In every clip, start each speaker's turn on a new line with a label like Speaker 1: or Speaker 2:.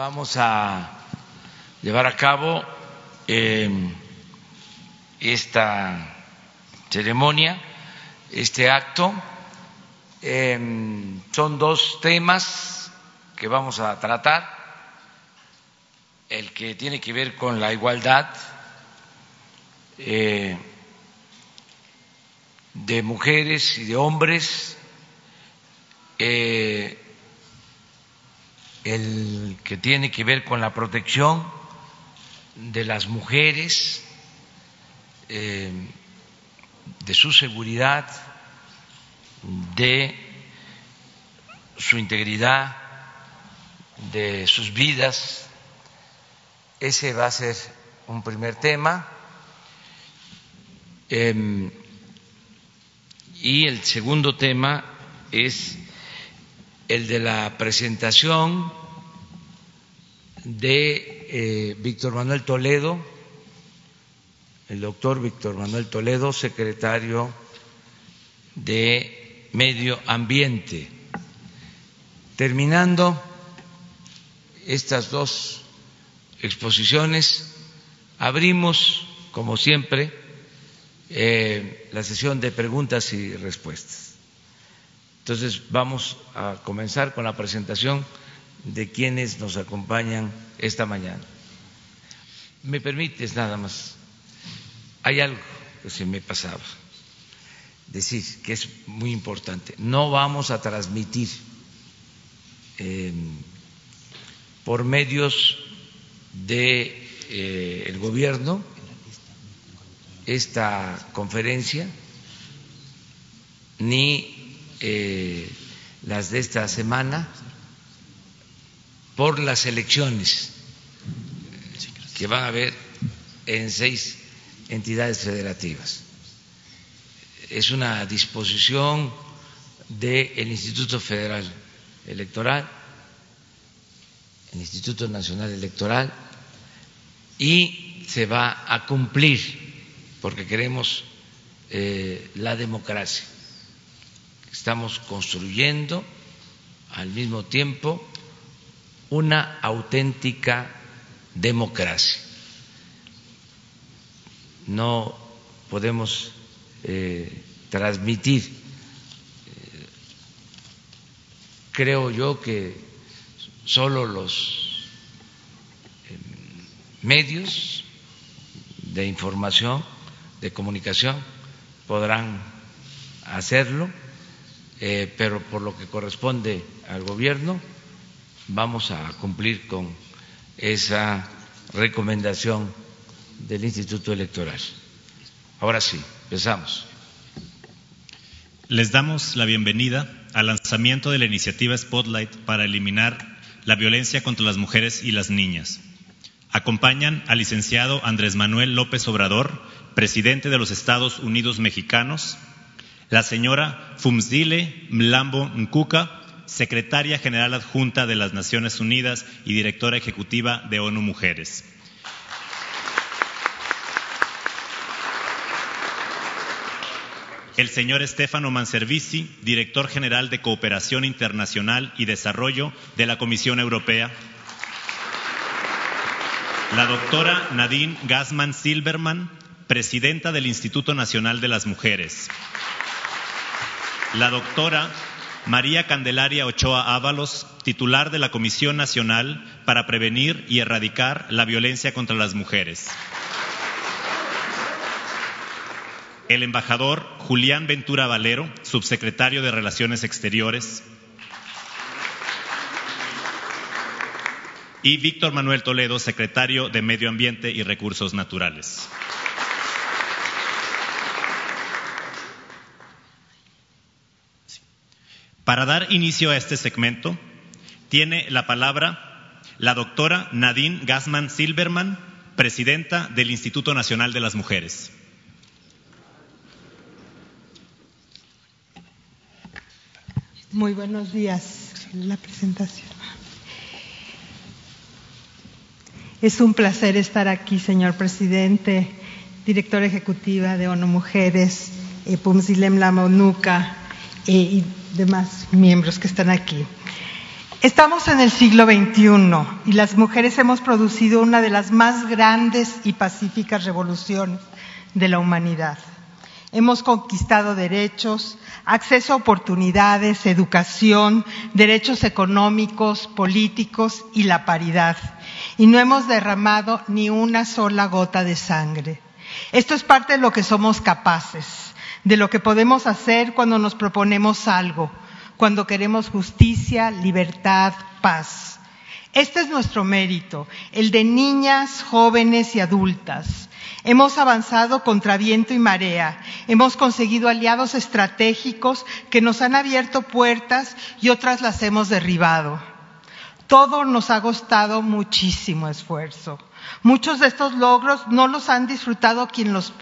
Speaker 1: vamos a llevar a cabo eh, esta ceremonia, este acto. Eh, son dos temas que vamos a tratar. El que tiene que ver con la igualdad eh, de mujeres y de hombres, el que tiene que ver con la protección de las mujeres, de su seguridad, de su integridad, de sus vidas. Ese va a ser un primer tema. y el segundo tema es el de la presentación de Víctor Manuel Toledo, el doctor Víctor Manuel Toledo, secretario de Medio Ambiente. Terminando estas dos exposiciones, abrimos, como siempre, la sesión de preguntas y respuestas. Entonces vamos a comenzar con la presentación de quienes nos acompañan esta mañana. ¿Me permites nada más? Hay algo que se me pasaba decir que es muy importante. No vamos a transmitir eh, por medios de eh, el gobierno esta conferencia ni eh, las de esta semana por las elecciones que van a haber en seis entidades federativas. Es una disposición del Instituto Federal Electoral, el Instituto Nacional Electoral, y se va a cumplir porque queremos eh, la democracia. Estamos construyendo al mismo tiempo una auténtica democracia. No podemos eh, transmitir, eh, creo yo que solo los eh, medios de información, de comunicación, podrán hacerlo, eh, pero por lo que corresponde al gobierno, vamos a cumplir con esa recomendación del Instituto Electoral. Ahora sí, empezamos.
Speaker 2: Les damos la bienvenida al lanzamiento de la iniciativa Spotlight para eliminar la violencia contra las mujeres y las niñas. Acompañan al licenciado Andrés Manuel López Obrador, presidente de los Estados Unidos Mexicanos, la señora Fumsdile Mlambo Nkuka, secretaria general adjunta de las Naciones Unidas y directora ejecutiva de ONU Mujeres. El señor Stefano Manservisi, director general de Cooperación Internacional y Desarrollo de la Comisión Europea. La doctora Nadine Gassman Silberman, presidenta del Instituto Nacional de las Mujeres. La doctora María Candelaria Ochoa Ábalos, titular de la Comisión Nacional para Prevenir y Erradicar la Violencia contra las Mujeres. El embajador Julián Ventura Valero, subsecretario de Relaciones Exteriores. Y Víctor Manuel Toledo, secretario de Medio Ambiente y Recursos Naturales. Para dar inicio a este segmento, tiene la palabra la doctora Nadine Gassman Silberman, presidenta del Instituto Nacional de las Mujeres.
Speaker 3: Muy buenos días. La presentación. Es un placer estar aquí, señor presidente, directora ejecutiva de ONU Mujeres, eh, Pumsilem Lamonuca eh, y demás miembros que están aquí. Estamos en el siglo XXI y las mujeres hemos producido una de las más grandes y pacíficas revoluciones de la humanidad. Hemos conquistado derechos, acceso a oportunidades, educación, derechos económicos, políticos y la paridad. Y no hemos derramado ni una sola gota de sangre. Esto es parte de lo que somos capaces, de lo que podemos hacer cuando nos proponemos algo, cuando queremos justicia, libertad, paz. Este es nuestro mérito, el de niñas, jóvenes y adultas. Hemos avanzado contra viento y marea, hemos conseguido aliados estratégicos que nos han abierto puertas y otras las hemos derribado. Todo nos ha costado muchísimo esfuerzo. Muchos de estos logros no los han disfrutado quienes los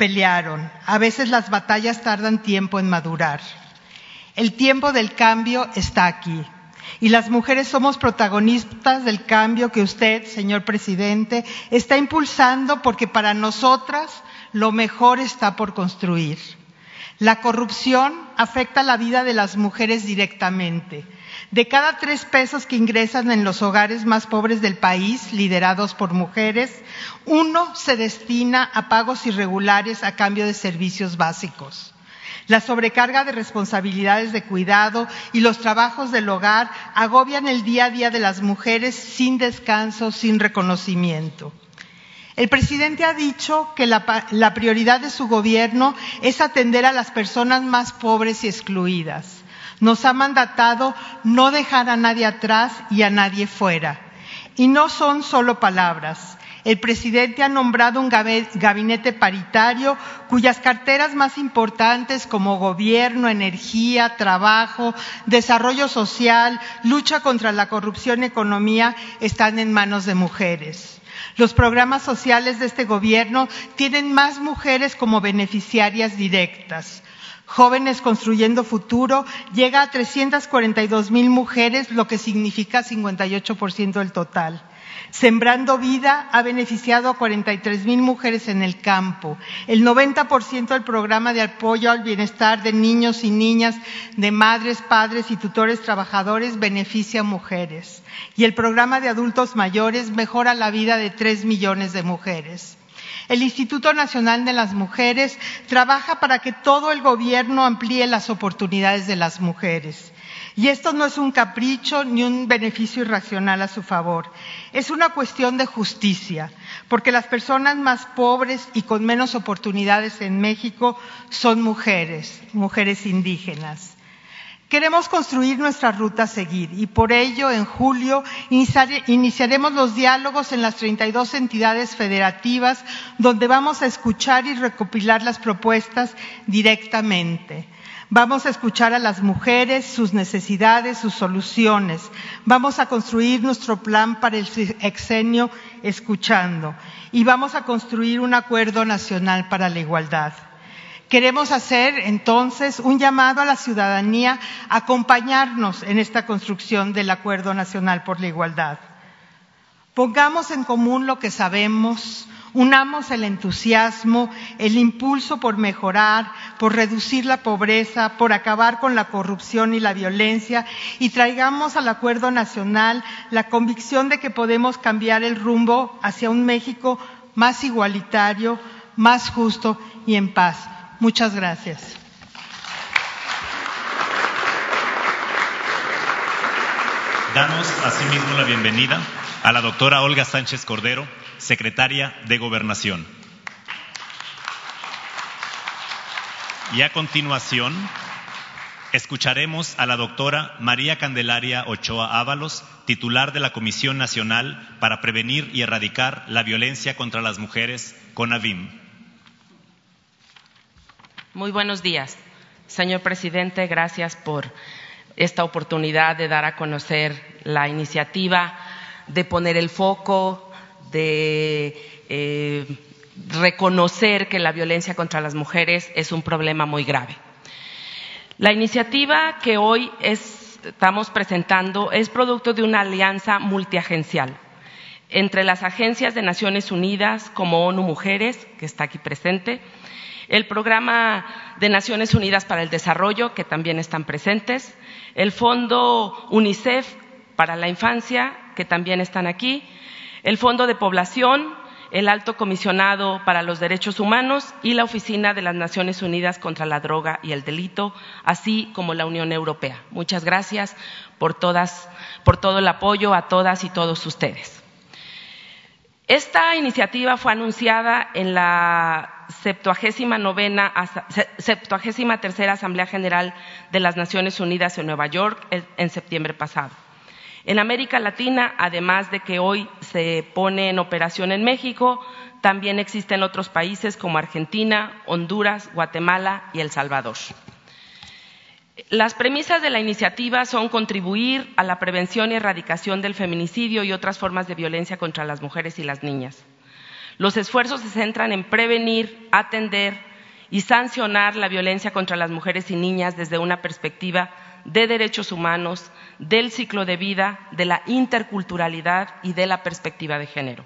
Speaker 3: pelearon. A veces las batallas tardan tiempo en madurar. El tiempo del cambio está aquí. Y las mujeres somos protagonistas del cambio que usted, señor presidente, está impulsando porque para nosotras lo mejor está por construir. La corrupción afecta la vida de las mujeres directamente. De cada tres pesos que ingresan en los hogares más pobres del país, liderados por mujeres, uno se destina a pagos irregulares a cambio de servicios básicos. La sobrecarga de responsabilidades de cuidado y los trabajos del hogar agobian el día a día de las mujeres sin descanso, sin reconocimiento. El presidente ha dicho que la, la, prioridad de su gobierno es atender a las personas más pobres y excluidas. Nos ha mandatado no dejar a nadie atrás y a nadie fuera. Y no son solo palabras. El presidente ha nombrado un gabinete paritario cuyas carteras más importantes como gobierno, energía, trabajo, desarrollo social, lucha contra la corrupción economía están en manos de mujeres. Los programas sociales de este gobierno tienen más mujeres como beneficiarias directas. Jóvenes Construyendo Futuro llega a 342 mil mujeres, lo que significa 58% del total. Sembrando Vida ha beneficiado a 43 mil mujeres en el campo. El 90% del programa de apoyo al bienestar de niños y niñas, de madres, padres y tutores trabajadores beneficia a mujeres. Y el programa de adultos mayores mejora la vida de 3 millones de mujeres. El Instituto Nacional de las Mujeres trabaja para que todo el gobierno amplíe las oportunidades de las mujeres. Y esto no es un capricho ni un beneficio irracional a su favor. Es una cuestión de justicia, porque las personas más pobres y con menos oportunidades en México son mujeres, mujeres indígenas. Queremos construir nuestra ruta a seguir y por ello en julio iniciaremos los diálogos en las 32 entidades federativas donde vamos a escuchar y recopilar las propuestas directamente. Vamos a escuchar a las mujeres, sus necesidades, sus soluciones. Vamos a construir nuestro plan para el exenio escuchando. Y vamos a construir un acuerdo nacional para la igualdad. Queremos hacer entonces un llamado a la ciudadanía a acompañarnos en esta construcción del Acuerdo Nacional por la Igualdad. Pongamos en común lo que sabemos, Unamos el entusiasmo, el impulso por mejorar, por reducir la pobreza, por acabar con la corrupción y la violencia y traigamos al acuerdo nacional la convicción de que podemos cambiar el rumbo hacia un México más igualitario, más justo y en paz. Muchas gracias.
Speaker 2: Damos asimismo la bienvenida a la doctora Olga Sánchez Cordero, secretaria de Gobernación. Y a continuación, escucharemos a la doctora María Candelaria Ochoa Ábalos, titular de la Comisión Nacional para Prevenir y Erradicar la Violencia contra las Mujeres, CONAVIM.
Speaker 4: Muy buenos días. Señor presidente, gracias por esta oportunidad de dar a conocer la iniciativa, de poner el foco de eh, reconocer que la violencia contra las mujeres es un problema muy grave. La iniciativa que hoy estamos presentando es producto de una alianza multiagencial entre las agencias de Naciones Unidas como ONU Mujeres, que está aquí presente, el Programa de Naciones Unidas para el Desarrollo, que también están presentes, el Fondo UNICEF para la Infancia, que también están aquí, el Fondo de Población, el Alto Comisionado para los Derechos Humanos y la Oficina de las Naciones Unidas contra la Droga y el Delito, así como la Unión Europea. Muchas gracias por, todas, por todo el apoyo a todas y todos ustedes. Esta iniciativa fue anunciada en la septuagésima novena, septuagésima tercera Asamblea General de las Naciones Unidas en Nueva York en septiembre pasado. En América Latina, además de que hoy se pone en operación en México, también existen otros países como Argentina, Honduras, Guatemala y El Salvador. Las premisas de la iniciativa son contribuir a la prevención y erradicación del feminicidio y otras formas de violencia contra las mujeres y las niñas. Los esfuerzos se centran en prevenir, atender y sancionar la violencia contra las mujeres y niñas desde una perspectiva de derechos humanos, del ciclo de vida, de la interculturalidad y de la perspectiva de género.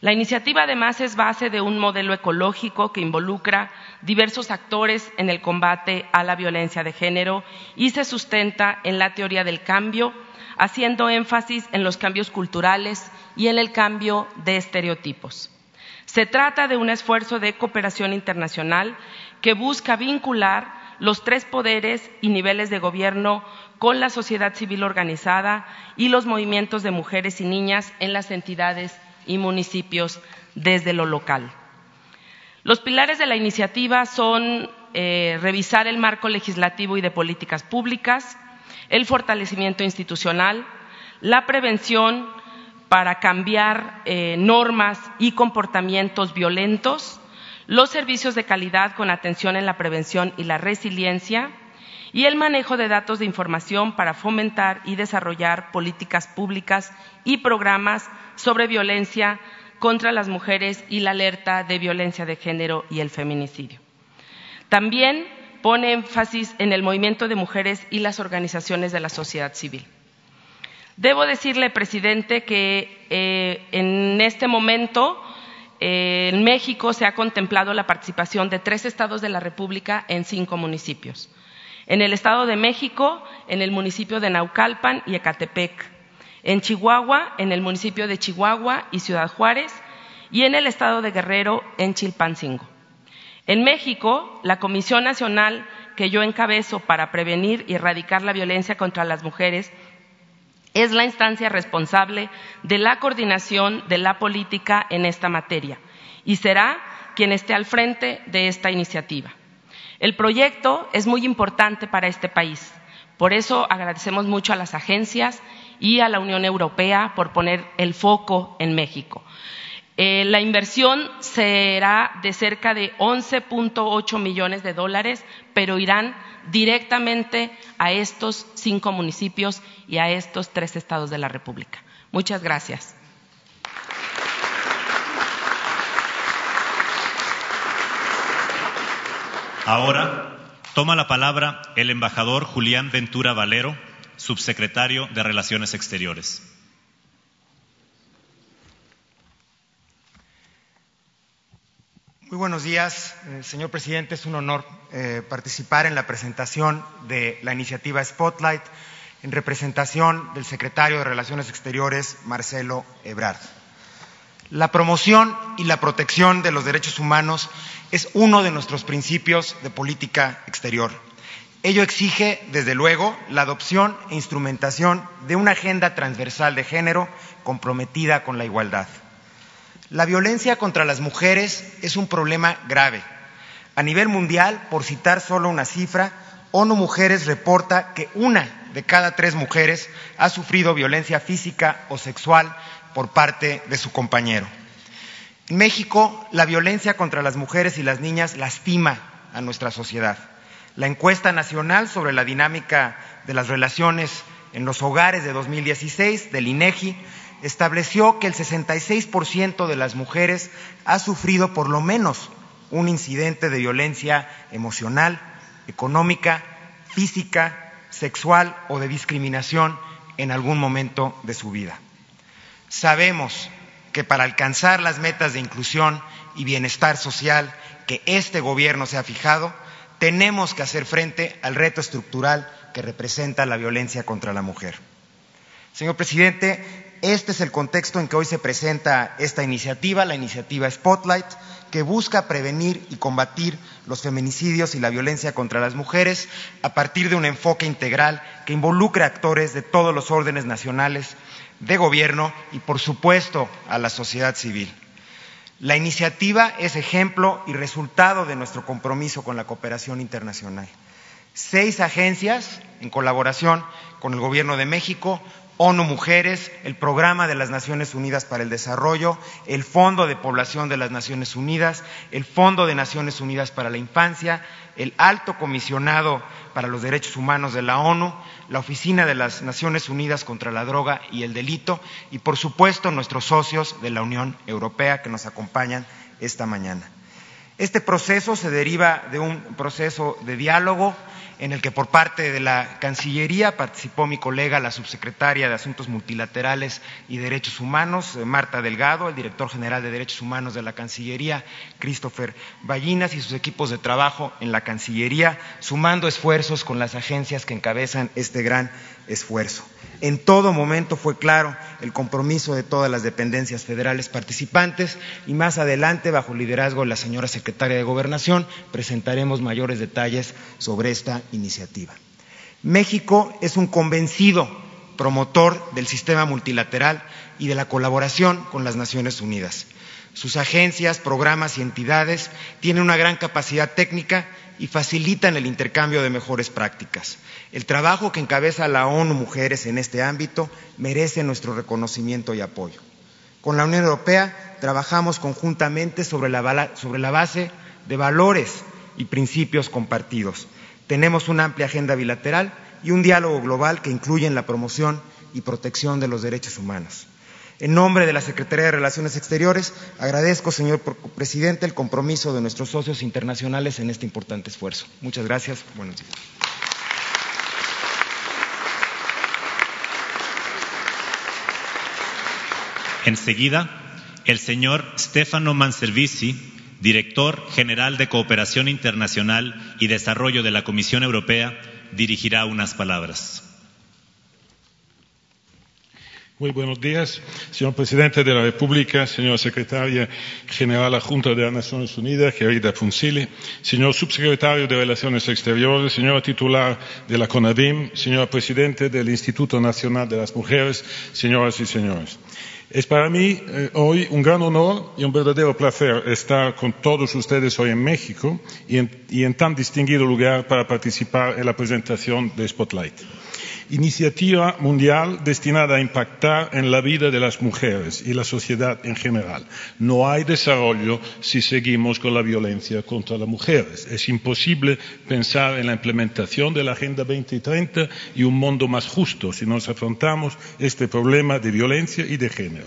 Speaker 4: La iniciativa además es base de un modelo ecológico que involucra diversos actores en el combate a la violencia de género y se sustenta en la teoría del cambio, haciendo énfasis en los cambios culturales y en el cambio de estereotipos. Se trata de un esfuerzo de cooperación internacional que busca vincular los tres poderes y niveles de gobierno con la sociedad civil organizada y los movimientos de mujeres y niñas en las entidades y municipios desde lo local. Los pilares de la iniciativa son eh, revisar el marco legislativo y de políticas públicas, el fortalecimiento institucional, la prevención para cambiar eh, normas y comportamientos violentos, los servicios de calidad con atención en la prevención y la resiliencia, y el manejo de datos de información para fomentar y desarrollar políticas públicas y programas sobre violencia contra las mujeres y la alerta de violencia de género y el feminicidio. También pone énfasis en el movimiento de mujeres y las organizaciones de la sociedad civil. Debo decirle, presidente, que eh, en este momento eh, en México se ha contemplado la participación de tres estados de la República en cinco municipios. En el Estado de México, en el municipio de Naucalpan y Ecatepec en Chihuahua, en el municipio de Chihuahua y Ciudad Juárez, y en el estado de Guerrero, en Chilpancingo. En México, la Comisión Nacional que yo encabezo para prevenir y erradicar la violencia contra las mujeres es la instancia responsable de la coordinación de la política en esta materia y será quien esté al frente de esta iniciativa. El proyecto es muy importante para este país. Por eso agradecemos mucho a las agencias y a la Unión Europea por poner el foco en México. Eh, la inversión será de cerca de 11.8 millones de dólares, pero irán directamente a estos cinco municipios y a estos tres estados de la República. Muchas gracias.
Speaker 2: Ahora toma la palabra el embajador Julián Ventura Valero subsecretario de Relaciones Exteriores.
Speaker 5: Muy buenos días, eh, señor presidente. Es un honor eh, participar en la presentación de la iniciativa Spotlight en representación del secretario de Relaciones Exteriores, Marcelo Ebrard. La promoción y la protección de los derechos humanos es uno de nuestros principios de política exterior. Ello exige, desde luego, la adopción e instrumentación de una agenda transversal de género comprometida con la igualdad. La violencia contra las mujeres es un problema grave. A nivel mundial, por citar solo una cifra, ONU Mujeres reporta que una de cada tres mujeres ha sufrido violencia física o sexual por parte de su compañero. En México, la violencia contra las mujeres y las niñas lastima a nuestra sociedad. La encuesta nacional sobre la dinámica de las relaciones en los hogares de 2016 del INEGI estableció que el 66% de las mujeres ha sufrido por lo menos un incidente de violencia emocional, económica, física, sexual o de discriminación en algún momento de su vida. Sabemos que para alcanzar las metas de inclusión y bienestar social que este Gobierno se ha fijado, tenemos que hacer frente al reto estructural que representa la violencia contra la mujer. Señor presidente, este es el contexto en que hoy se presenta esta iniciativa, la iniciativa Spotlight, que busca prevenir y combatir los feminicidios y la violencia contra las mujeres a partir de un enfoque integral que involucre a actores de todos los órdenes nacionales de gobierno y, por supuesto, a la sociedad civil. La iniciativa es ejemplo y resultado de nuestro compromiso con la cooperación internacional. Seis agencias, en colaboración con el Gobierno de México, ONU Mujeres, el Programa de las Naciones Unidas para el Desarrollo, el Fondo de Población de las Naciones Unidas, el Fondo de Naciones Unidas para la Infancia, el Alto Comisionado para los Derechos Humanos de la ONU, la Oficina de las Naciones Unidas contra la Droga y el Delito y, por supuesto, nuestros socios de la Unión Europea que nos acompañan esta mañana. Este proceso se deriva de un proceso de diálogo en el que por parte de la Cancillería participó mi colega, la subsecretaria de Asuntos Multilaterales y Derechos Humanos, eh, Marta Delgado, el director general de Derechos Humanos de la Cancillería, Christopher Ballinas, y sus equipos de trabajo en la Cancillería, sumando esfuerzos con las agencias que encabezan este gran esfuerzo. En todo momento fue claro el compromiso de todas las dependencias federales participantes y más adelante, bajo liderazgo de la señora secretaria de Gobernación, presentaremos mayores detalles sobre esta iniciativa. México es un convencido promotor del sistema multilateral y de la colaboración con las Naciones Unidas. Sus agencias, programas y entidades tienen una gran capacidad técnica y facilitan el intercambio de mejores prácticas. El trabajo que encabeza la ONU Mujeres en este ámbito merece nuestro reconocimiento y apoyo. Con la Unión Europea trabajamos conjuntamente sobre la, sobre la base de valores y principios compartidos. Tenemos una amplia agenda bilateral y un diálogo global que incluye la promoción y protección de los derechos humanos. En nombre de la Secretaría de Relaciones Exteriores, agradezco, señor presidente, el compromiso de nuestros socios internacionales en este importante esfuerzo. Muchas gracias. Buenos días.
Speaker 2: Enseguida, el señor Stefano Manservisi, director general de Cooperación Internacional y Desarrollo de la Comisión Europea, dirigirá unas palabras.
Speaker 6: Muy buenos días, señor presidente de la República, señora secretaria general adjunta de las Naciones Unidas, querida Funsili, señor subsecretario de Relaciones Exteriores, señora titular de la CONADIM, señor presidente del Instituto Nacional de las Mujeres, señoras y señores. Es para mí eh, hoy un gran honor y un verdadero placer estar con todos ustedes hoy en México y en tan distinguido lugar para participar en la presentación de Spotlight iniciativa mundial destinada a impactar en la vida de las mujeres y la sociedad en general. No hay desarrollo si seguimos con la violencia contra las mujeres. Es imposible pensar en la implementación de la Agenda 2030 y un mundo más justo si nos afrontamos este problema de violencia y de género.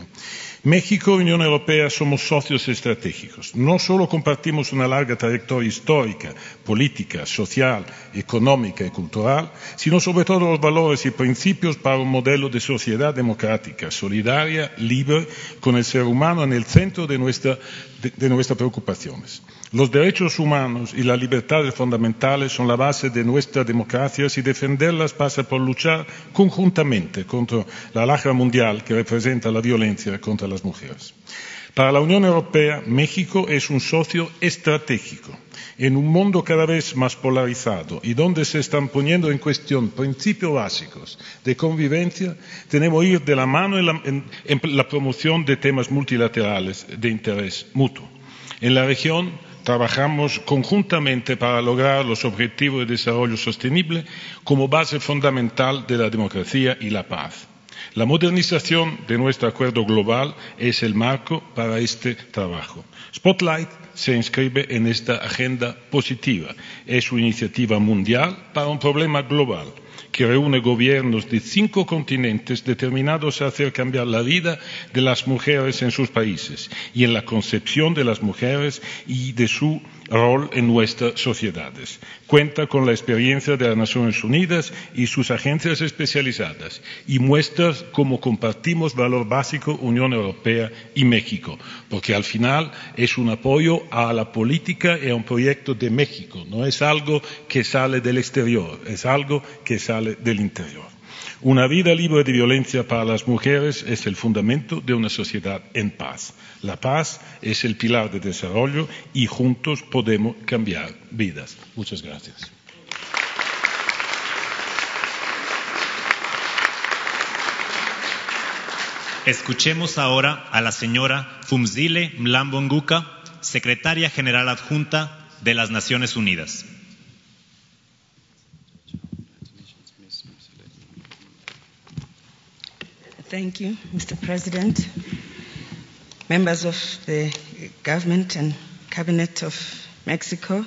Speaker 6: México y Unión Europea somos socios estratégicos. No solo compartimos una larga trayectoria histórica, política, social, económica y cultural, sino sobre todo los valores y principios para un modelo de sociedad democrática, solidaria, libre, con el ser humano en el centro de, de nuestras preocupaciones. Los derechos humanos y las libertades fundamentales son la base de nuestras democracias y defenderlas pasa por luchar conjuntamente contra la lacra mundial que representa la violencia contra las mujeres. Para la Unión Europea, México es un socio estratégico en un mundo cada vez más polarizado y donde se están poniendo en cuestión principios básicos de convivencia, tenemos que ir de la mano en la promoción de temas multilaterales de interés mutuo. En la región, Trabajamos conjuntamente para lograr los objetivos de desarrollo sostenible como base fundamental de la democracia y la paz. La modernización de nuestro acuerdo global es el marco para este trabajo. Spotlight se inscribe en esta agenda positiva. Es una iniciativa mundial para un problema global que reúne gobiernos de cinco continentes determinados a hacer cambiar la vida de las mujeres en sus países y en la concepción de las mujeres y de su rol en nuestras sociedades. Cuenta con la experiencia de las Naciones Unidas y sus agencias especializadas y muestra cómo compartimos valor básico Unión Europea y México, porque al final es un apoyo a la política y a un proyecto de México, no es algo que sale del exterior, es algo que sale del interior. Una vida libre de violencia para las mujeres es el fundamento de una sociedad en paz. La paz es el pilar de desarrollo y juntos podemos cambiar vidas. Muchas gracias.
Speaker 2: Escuchemos ahora a la señora Fumzile Mlambonguka, secretaria general adjunta de las Naciones Unidas.
Speaker 7: Thank you, Mr. President, members of the government and cabinet of Mexico,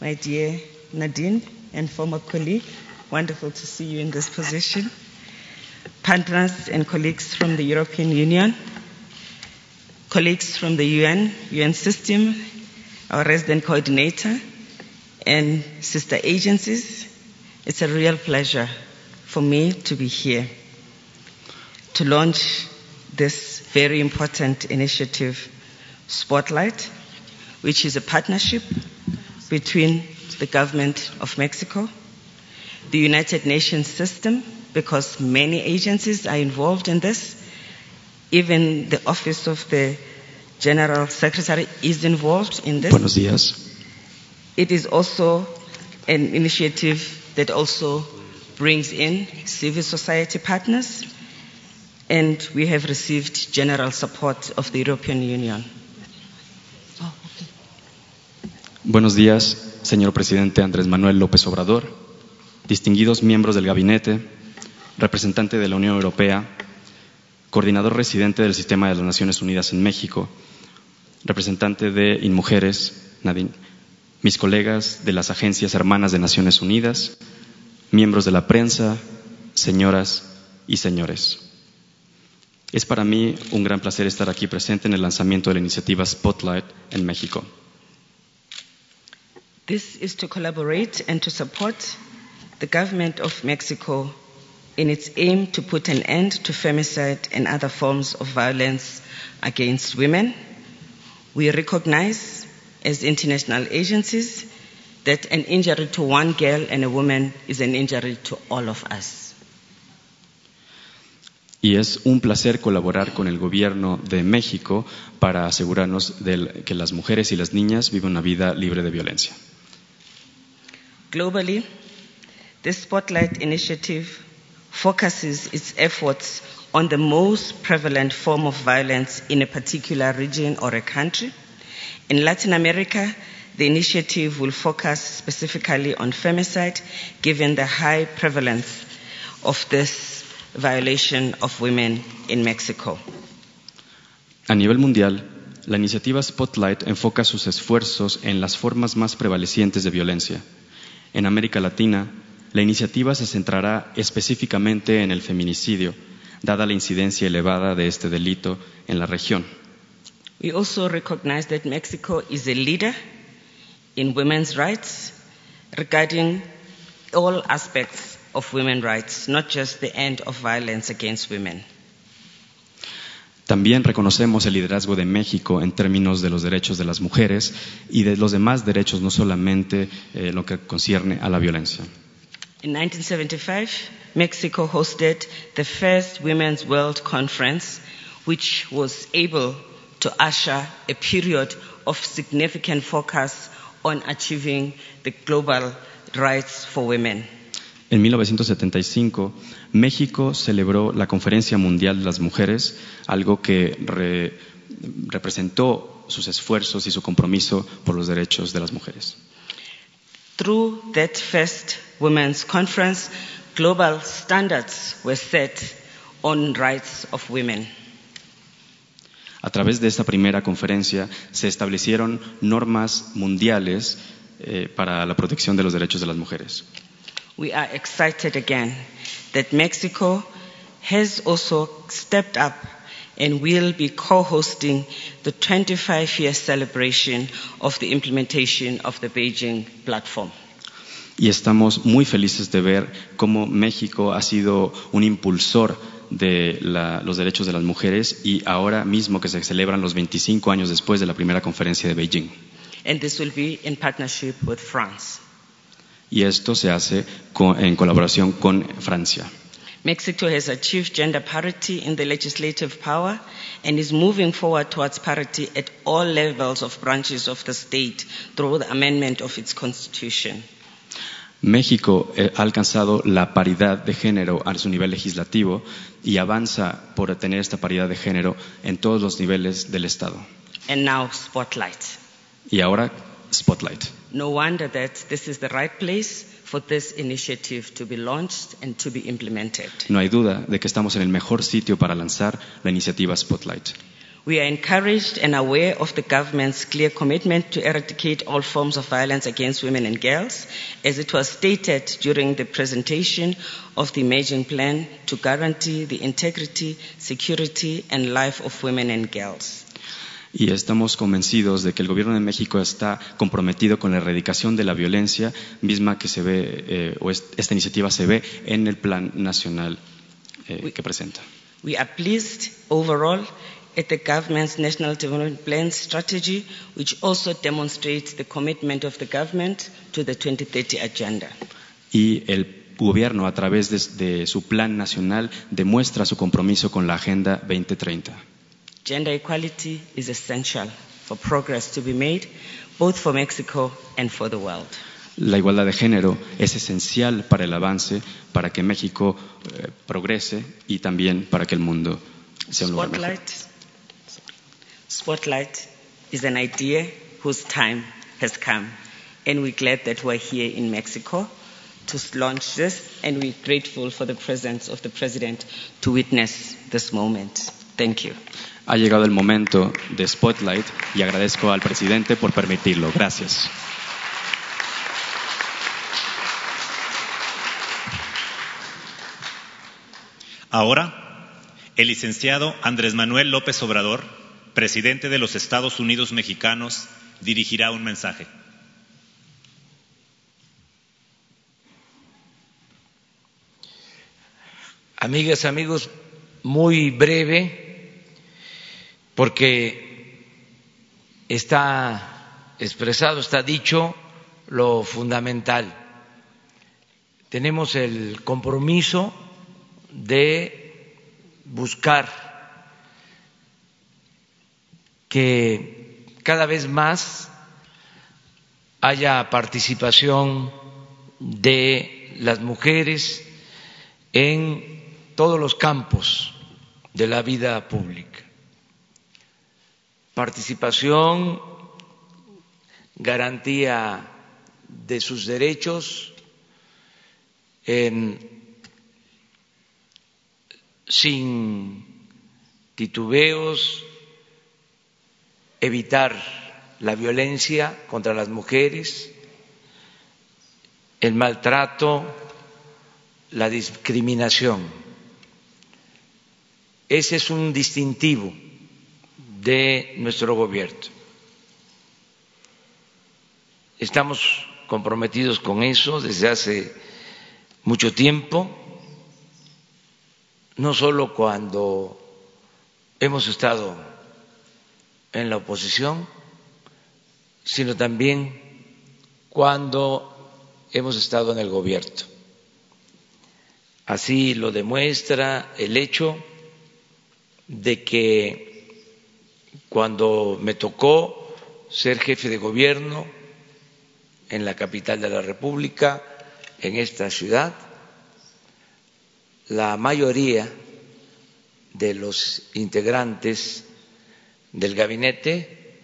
Speaker 7: my dear Nadine and former colleague, wonderful to see you in this position, partners and colleagues from the European Union, colleagues from the UN, UN system, our resident coordinator, and sister agencies. It's a real pleasure for me to be here to launch this very important initiative, Spotlight, which is a partnership between the government of Mexico, the United Nations system, because many agencies are involved in this. Even the Office of the General Secretary is involved in this.
Speaker 8: Buenos días.
Speaker 7: It is also an initiative that also brings in civil society partners, and we have received general support of the European Union.
Speaker 8: Buenos días, señor presidente Andrés Manuel López Obrador, distinguidos miembros del gabinete, representante de la Unión Europea, coordinador residente del Sistema de las Naciones Unidas en México, representante de InMujeres, Nadine, mis colegas de las agencias hermanas de Naciones Unidas, miembros de la prensa, señoras y señores. Es para mí un gran placer estar aquí presente en el lanzamiento de la iniciativa Spotlight en México.
Speaker 7: This is to collaborate and to support the government of Mexico in its aim to put an end to femicide and other forms of violence against women. We recognize as international agencies that an injury to one girl and a woman is an injury to all of us.
Speaker 8: Y es un placer colaborar con el gobierno de México para asegurarnos de que las mujeres y las niñas vivan una vida libre de violencia.
Speaker 7: Globally, the Spotlight Initiative focuses its efforts on the most prevalent form of violence in a particular region or a country. In Latin America, the initiative will focus specifically on femicide, given the high prevalence of this violation of women in Mexico.
Speaker 8: A nivel mundial, la iniciativa Spotlight enfoca sus esfuerzos en las formas más prevalecientes de violencia. En América Latina, la iniciativa se centrará específicamente en el feminicidio, dada la incidencia elevada de este delito en la región.
Speaker 7: We also recognize that Mexico is a leader in women's rights regarding all aspects of women's rights, not just the end of violence against women.
Speaker 8: También reconocemos el liderazgo de México en términos de los derechos de las mujeres y de los demás derechos, no solamente eh, lo que concierne a la violencia.
Speaker 7: In 1975, Mexico hosted the first Women's World Conference, which was able to usher a period of significant focus on achieving the global rights for women.
Speaker 8: En 1975, México celebró la Conferencia Mundial de las Mujeres, algo que re- representó sus esfuerzos y su compromiso por los derechos de las mujeres.
Speaker 7: Through that first Women's Conference, global standards were set on rights of women.
Speaker 8: A través de esta primera conferencia se establecieron normas mundiales eh, para la protección de los derechos de las mujeres.
Speaker 7: We are excited again that Mexico has also stepped up and will be co-hosting the 25-year celebration of the implementation of the Beijing platform.
Speaker 8: Y estamos muy felices de ver cómo México ha sido un impulsor de la- los derechos de las mujeres y ahora mismo que se celebran los 25 años después de la primera conferencia de Beijing.
Speaker 7: And this will be in partnership with France.
Speaker 8: Y esto se hace con- en colaboración con Francia.
Speaker 7: Mexico has achieved gender parity in the legislative power and is moving forward towards parity at all levels of branches of the state through the amendment of its constitution.
Speaker 8: México eh, ha alcanzado la paridad de género a su nivel legislativo y avanza por tener esta paridad de género en todos los niveles del Estado.
Speaker 7: And now, spotlight.
Speaker 8: Y ahora, Spotlight.
Speaker 7: No wonder that this is the right place for this initiative to be launched and to be implemented.
Speaker 8: No hay duda de que estamos en el mejor sitio para lanzar la iniciativa Spotlight.
Speaker 7: We are encouraged and aware of the government's clear commitment to eradicate all forms of violence against women and girls, as it was stated during the presentation of the emerging plan to guarantee the integrity, security, and life of women and girls.
Speaker 8: Y estamos convencidos de que el Gobierno de México está comprometido con la erradicación de la violencia misma que se ve, eh, o est- esta iniciativa se ve en el plan nacional eh, que presenta.
Speaker 7: We are pleased overall at the government's National Development Plan strategy, which also demonstrates the commitment of the government to the 2030 agenda.
Speaker 8: Y el Gobierno, a través de, de su plan nacional, demuestra su compromiso con la Agenda 2030.
Speaker 7: Gender equality is essential for progress to be made, both for Mexico and for the world.
Speaker 8: La igualdad de género es esencial para el avance, para que México eh, progrese y también para que el mundo sea un lugar mejor.
Speaker 7: Spotlight, Spotlight is an idea whose time has come, and we're glad that we're here in Mexico to launch this, and we're grateful for the presence of the President to witness this moment. Thank you.
Speaker 8: Ha llegado el momento de Spotlight y agradezco al presidente por permitirlo. Gracias.
Speaker 2: Ahora, el licenciado Andrés Manuel López Obrador, presidente de los Estados Unidos mexicanos, dirigirá un mensaje.
Speaker 1: Amigas, amigos, muy breve, porque está expresado, está dicho lo fundamental. Tenemos el compromiso de buscar que cada vez más haya participación de las mujeres en todos los campos de la vida pública. Participación, garantía de sus derechos, sin titubeos, evitar la violencia contra las mujeres, el maltrato, la discriminación. Ese es un distintivo de nuestro gobierno. Estamos comprometidos con eso desde hace mucho tiempo, no solo cuando hemos estado en la oposición, sino también cuando hemos estado en el gobierno. Así lo demuestra el hecho de que cuando me tocó ser jefe de gobierno en la capital de la República, en esta ciudad, la mayoría de los integrantes del gabinete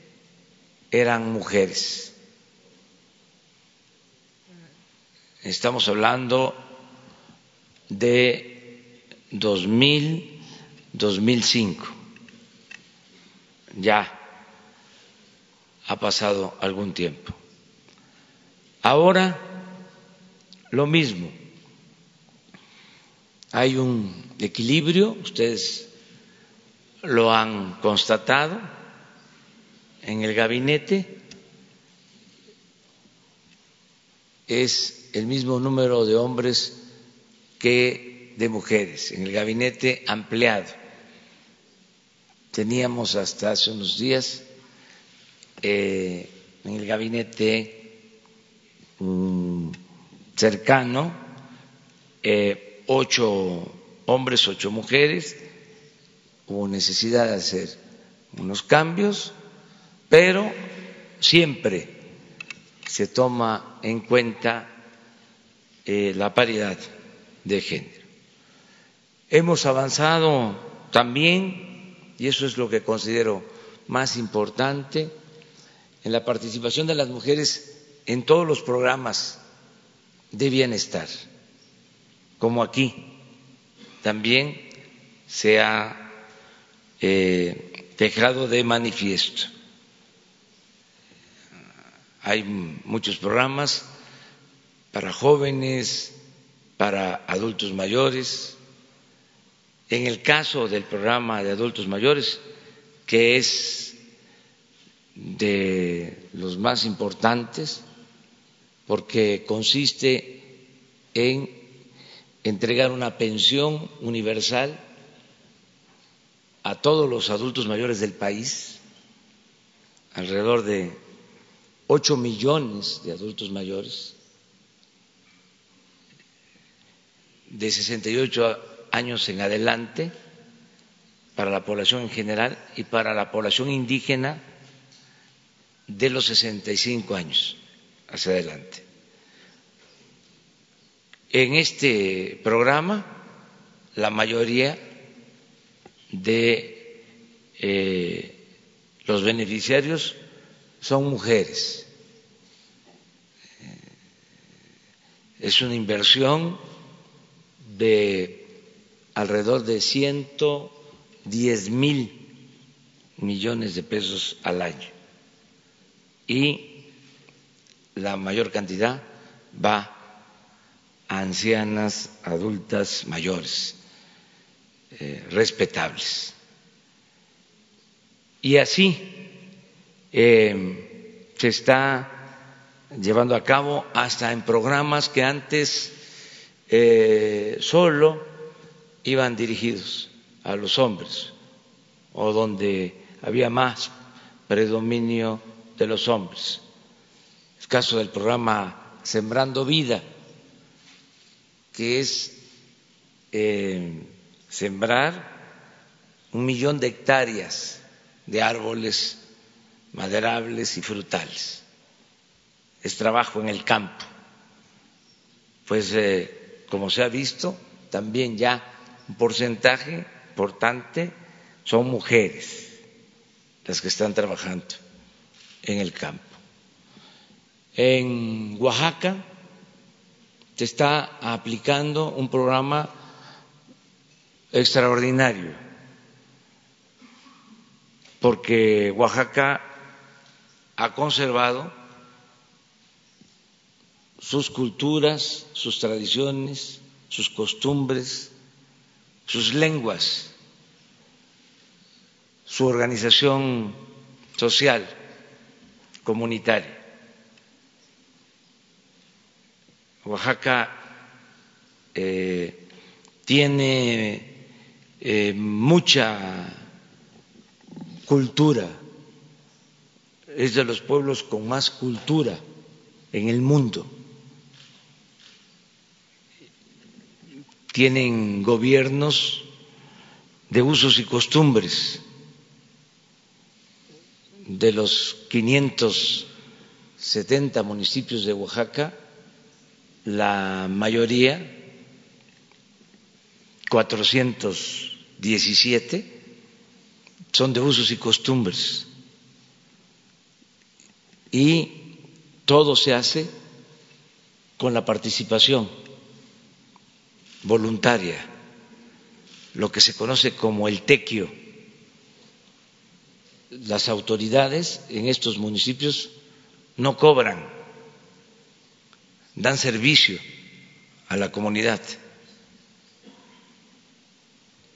Speaker 1: eran mujeres. Estamos hablando de 2000, 2005. Ya ha pasado algún tiempo. Ahora, lo mismo. Hay un equilibrio, ustedes lo han constatado en el gabinete. Es el mismo número de hombres que de mujeres en el gabinete ampliado. Teníamos hasta hace unos días eh, en el gabinete mm, cercano, eh, ocho hombres, ocho mujeres, hubo necesidad de hacer unos cambios, pero siempre se toma en cuenta eh, la paridad de género. Hemos avanzado también, y eso es lo que considero más importante, en la participación de las mujeres en todos los programas de bienestar, como aquí también se ha eh, dejado de manifiesto. Hay muchos programas para jóvenes, para adultos mayores. En el caso del programa de adultos mayores, que es de los más importantes, porque consiste en entregar una pensión universal a todos los adultos mayores del país, alrededor de ocho millones de adultos mayores, de 68 años en adelante, para la población en general y para la población indígena de los 65 años hacia adelante. En este programa, la mayoría de eh, los beneficiarios son mujeres. Es una inversión de alrededor de 110 mil millones de pesos al año y la mayor cantidad va a ancianas, adultas, mayores, eh, respetables. Y así eh, se está llevando a cabo hasta en programas que antes eh, solo iban dirigidos a los hombres o donde había más predominio de los hombres el caso del programa Sembrando Vida, que es eh, sembrar un millón de hectáreas de árboles maderables y frutales. Es trabajo en el campo. Pues eh, como se ha visto, también ya porcentaje importante son mujeres las que están trabajando en el campo. En Oaxaca se está aplicando un programa extraordinario, porque Oaxaca ha conservado sus culturas, sus tradiciones, sus costumbres, sus lenguas, su organización social, comunitaria. Oaxaca eh, tiene eh, mucha cultura, es de los pueblos con más cultura en el mundo. Tienen gobiernos de usos y costumbres de los 570 municipios de Oaxaca la mayoría, 417, son de usos y costumbres. Y todo se hace con la participación voluntaria, lo que se conoce como el tequio. Las autoridades en estos municipios no cobran dan servicio a la comunidad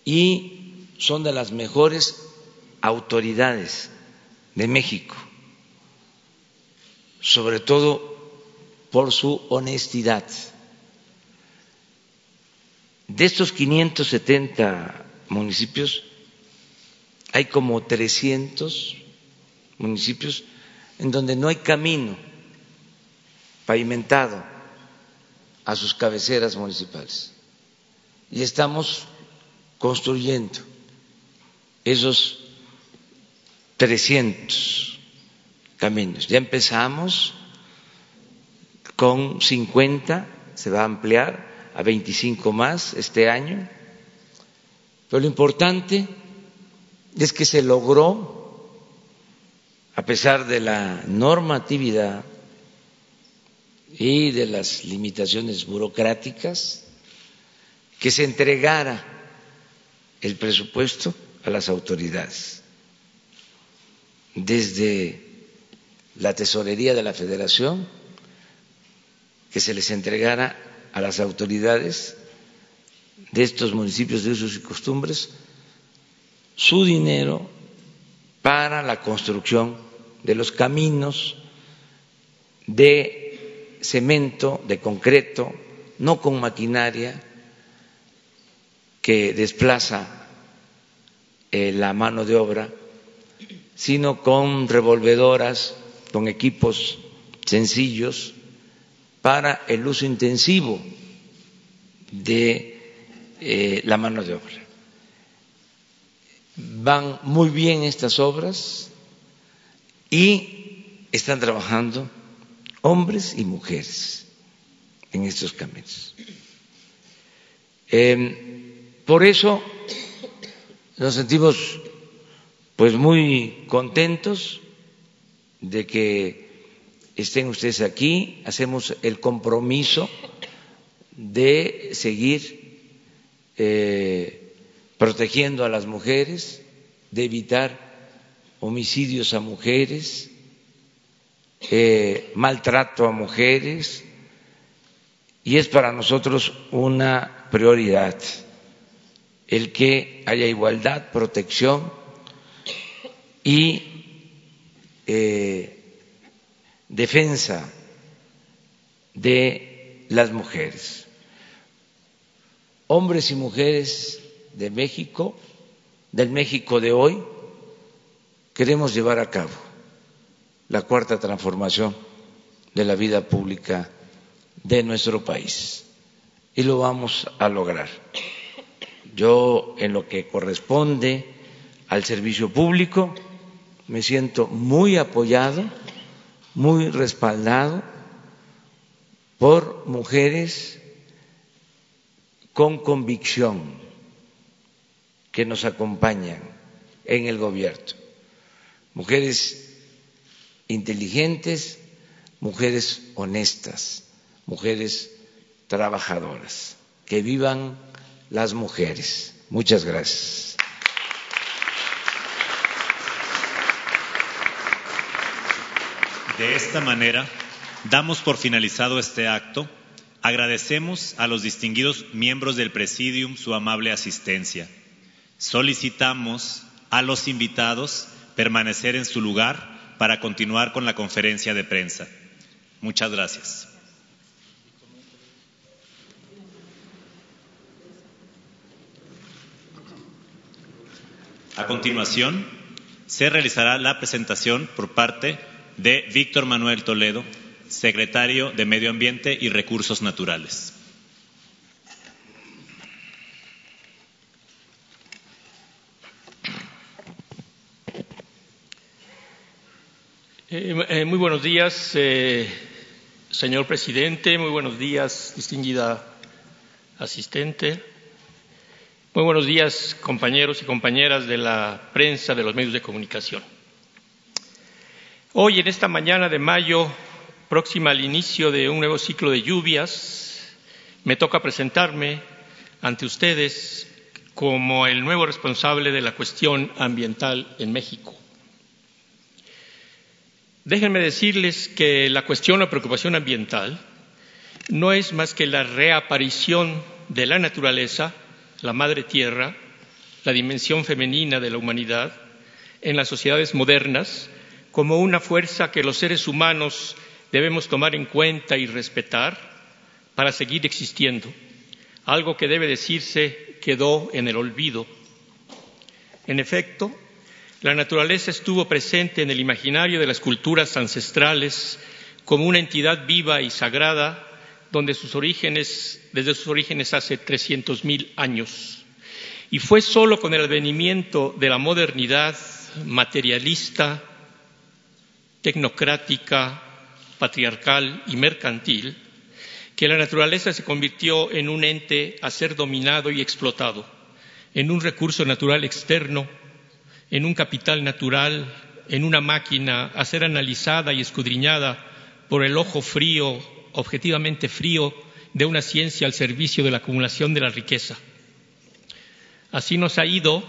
Speaker 1: y son de las mejores autoridades de México, sobre todo por su honestidad. De estos 570 municipios, hay como 300 municipios en donde no hay camino pavimentado a sus cabeceras municipales. Y estamos construyendo esos 300 caminos. Ya empezamos con 50, se va a ampliar a 25 más este año. Pero lo importante es que se logró, a pesar de la normatividad y de las limitaciones burocráticas, que se entregara el presupuesto a las autoridades. Desde la tesorería de la federación, que se les entregara a las autoridades de estos municipios de usos y costumbres su dinero para la construcción de los caminos de cemento, de concreto, no con maquinaria que desplaza eh, la mano de obra, sino con revolvedoras, con equipos sencillos para el uso intensivo de eh, la mano de obra. Van muy bien estas obras y están trabajando hombres y mujeres en estos caminos. Em, por eso nos sentimos pues muy contentos de que estén ustedes aquí, hacemos el compromiso de seguir eh, protegiendo a las mujeres, de evitar homicidios a mujeres, eh, maltrato a mujeres, y es para nosotros una prioridad el que haya igualdad, protección y eh, defensa de las mujeres. Hombres y mujeres de México, del México de hoy, queremos llevar a cabo la cuarta transformación de la vida pública de nuestro país y lo vamos a lograr. Yo, en lo que corresponde al servicio público, me siento muy apoyado muy respaldado por mujeres con convicción que nos acompañan en el gobierno, mujeres inteligentes, mujeres honestas, mujeres trabajadoras. Que vivan las mujeres. Muchas gracias.
Speaker 2: De esta manera, damos por finalizado este acto. Agradecemos a los distinguidos miembros del Presidium su amable asistencia. Solicitamos a los invitados permanecer en su lugar para continuar con la conferencia de prensa. Muchas gracias. A continuación, se realizará la presentación por parte de Víctor Manuel Toledo, secretario de Medio Ambiente y Recursos Naturales.
Speaker 9: Eh, eh, muy buenos días, eh, señor presidente. Muy buenos días, distinguida asistente. Muy buenos días, compañeros y compañeras de la prensa, de los medios de comunicación. Hoy, en esta mañana de mayo, próxima al inicio de un nuevo ciclo de lluvias, me toca presentarme ante ustedes como el nuevo responsable de la cuestión ambiental en México. Déjenme decirles que la cuestión o preocupación ambiental no es más que la reaparición de la naturaleza, la madre tierra, la dimensión femenina de la humanidad en las sociedades modernas como una fuerza que los seres humanos debemos tomar en cuenta y respetar para seguir existiendo, algo que debe decirse quedó en el olvido. En efecto, la naturaleza estuvo presente en el imaginario de las culturas ancestrales como una entidad viva y sagrada donde sus orígenes, desde sus orígenes hace 300.000 años. Y fue solo con el advenimiento de la modernidad materialista, tecnocrática, patriarcal y mercantil que la naturaleza se convirtió en un ente a ser dominado y explotado, en un recurso natural externo, en un capital natural, en una máquina a ser analizada y escudriñada por el ojo frío, objetivamente frío, de una ciencia al servicio de la acumulación de la riqueza. Así nos ha ido,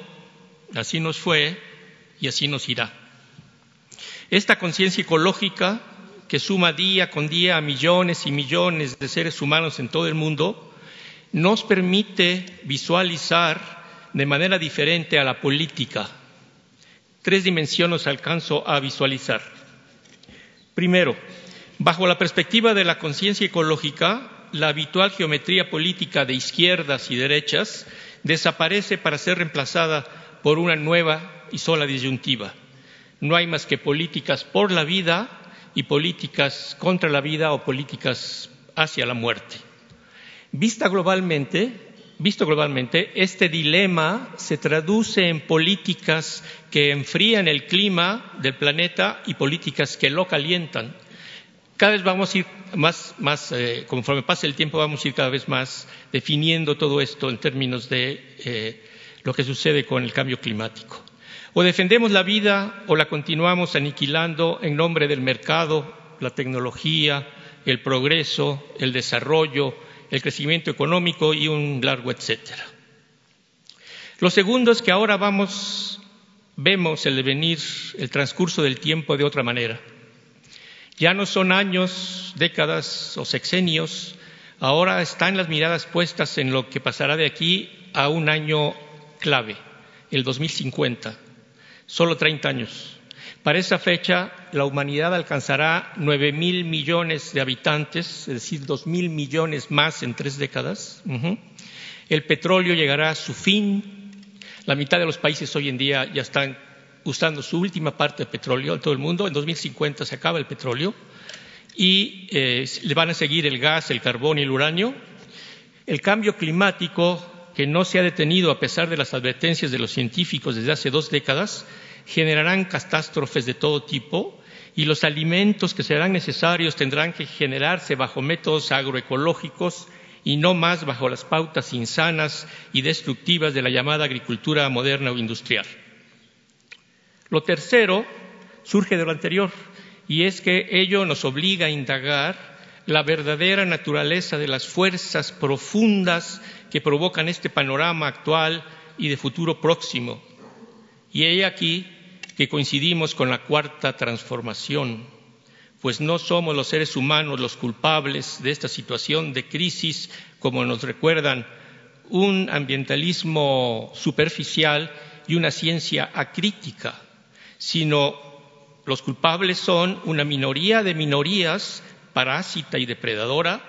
Speaker 9: así nos fue y así nos irá. Esta conciencia ecológica, que suma día con día a millones y millones de seres humanos en todo el mundo, nos permite visualizar de manera diferente a la política. Tres dimensiones alcanzo a visualizar. Primero, bajo la perspectiva de la conciencia ecológica, la habitual geometría política de izquierdas y derechas desaparece para ser reemplazada por una nueva y sola disyuntiva. No hay más que políticas por la vida y políticas contra la vida o políticas hacia la muerte. Vista globalmente, visto globalmente, este dilema se traduce en políticas que enfrían el clima del planeta y políticas que lo calientan. Cada vez vamos a ir más, eh, conforme pase el tiempo, vamos a ir cada vez más definiendo todo esto en términos de eh, lo que sucede con el cambio climático. O defendemos la vida o la continuamos aniquilando en nombre del mercado, la tecnología, el progreso, el desarrollo, el crecimiento económico y un largo etcétera. Lo segundo es que ahora vamos, vemos el devenir, el transcurso del tiempo de otra manera. Ya no son años, décadas o sexenios, ahora están las miradas puestas en lo que pasará de aquí a un año clave, el 2050 solo 30 años. Para esa fecha, la humanidad alcanzará nueve mil millones de habitantes, es decir, dos mil millones más en tres décadas. El petróleo llegará a su fin. La mitad de los países hoy en día ya están usando su última parte de petróleo en todo el mundo. En 2050 se acaba el petróleo y eh, le van a seguir el gas, el carbón y el uranio. El cambio climático que no se ha detenido a pesar de las advertencias de los científicos desde hace dos décadas, generarán catástrofes de todo tipo y los alimentos que serán necesarios tendrán que generarse bajo métodos agroecológicos y no más bajo las pautas insanas y destructivas de la llamada agricultura moderna o industrial. Lo tercero surge de lo anterior y es que ello nos obliga a indagar la verdadera naturaleza de las fuerzas profundas que provocan este panorama actual y de futuro próximo. Y he aquí que coincidimos con la cuarta transformación, pues no somos los seres humanos los culpables de esta situación de crisis, como nos recuerdan un ambientalismo superficial y una ciencia acrítica, sino los culpables son una minoría de minorías parásita y depredadora,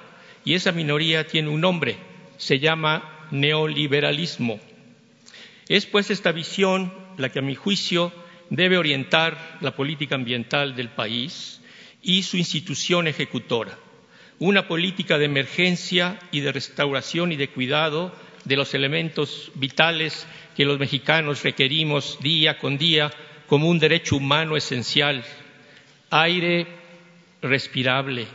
Speaker 9: y esa minoría tiene un nombre, se llama neoliberalismo. Es pues esta visión la que a mi juicio debe orientar la política ambiental del país y su institución ejecutora. Una política de emergencia y de restauración y de cuidado de los elementos vitales que los mexicanos requerimos día con día como un derecho humano esencial. Aire respirable,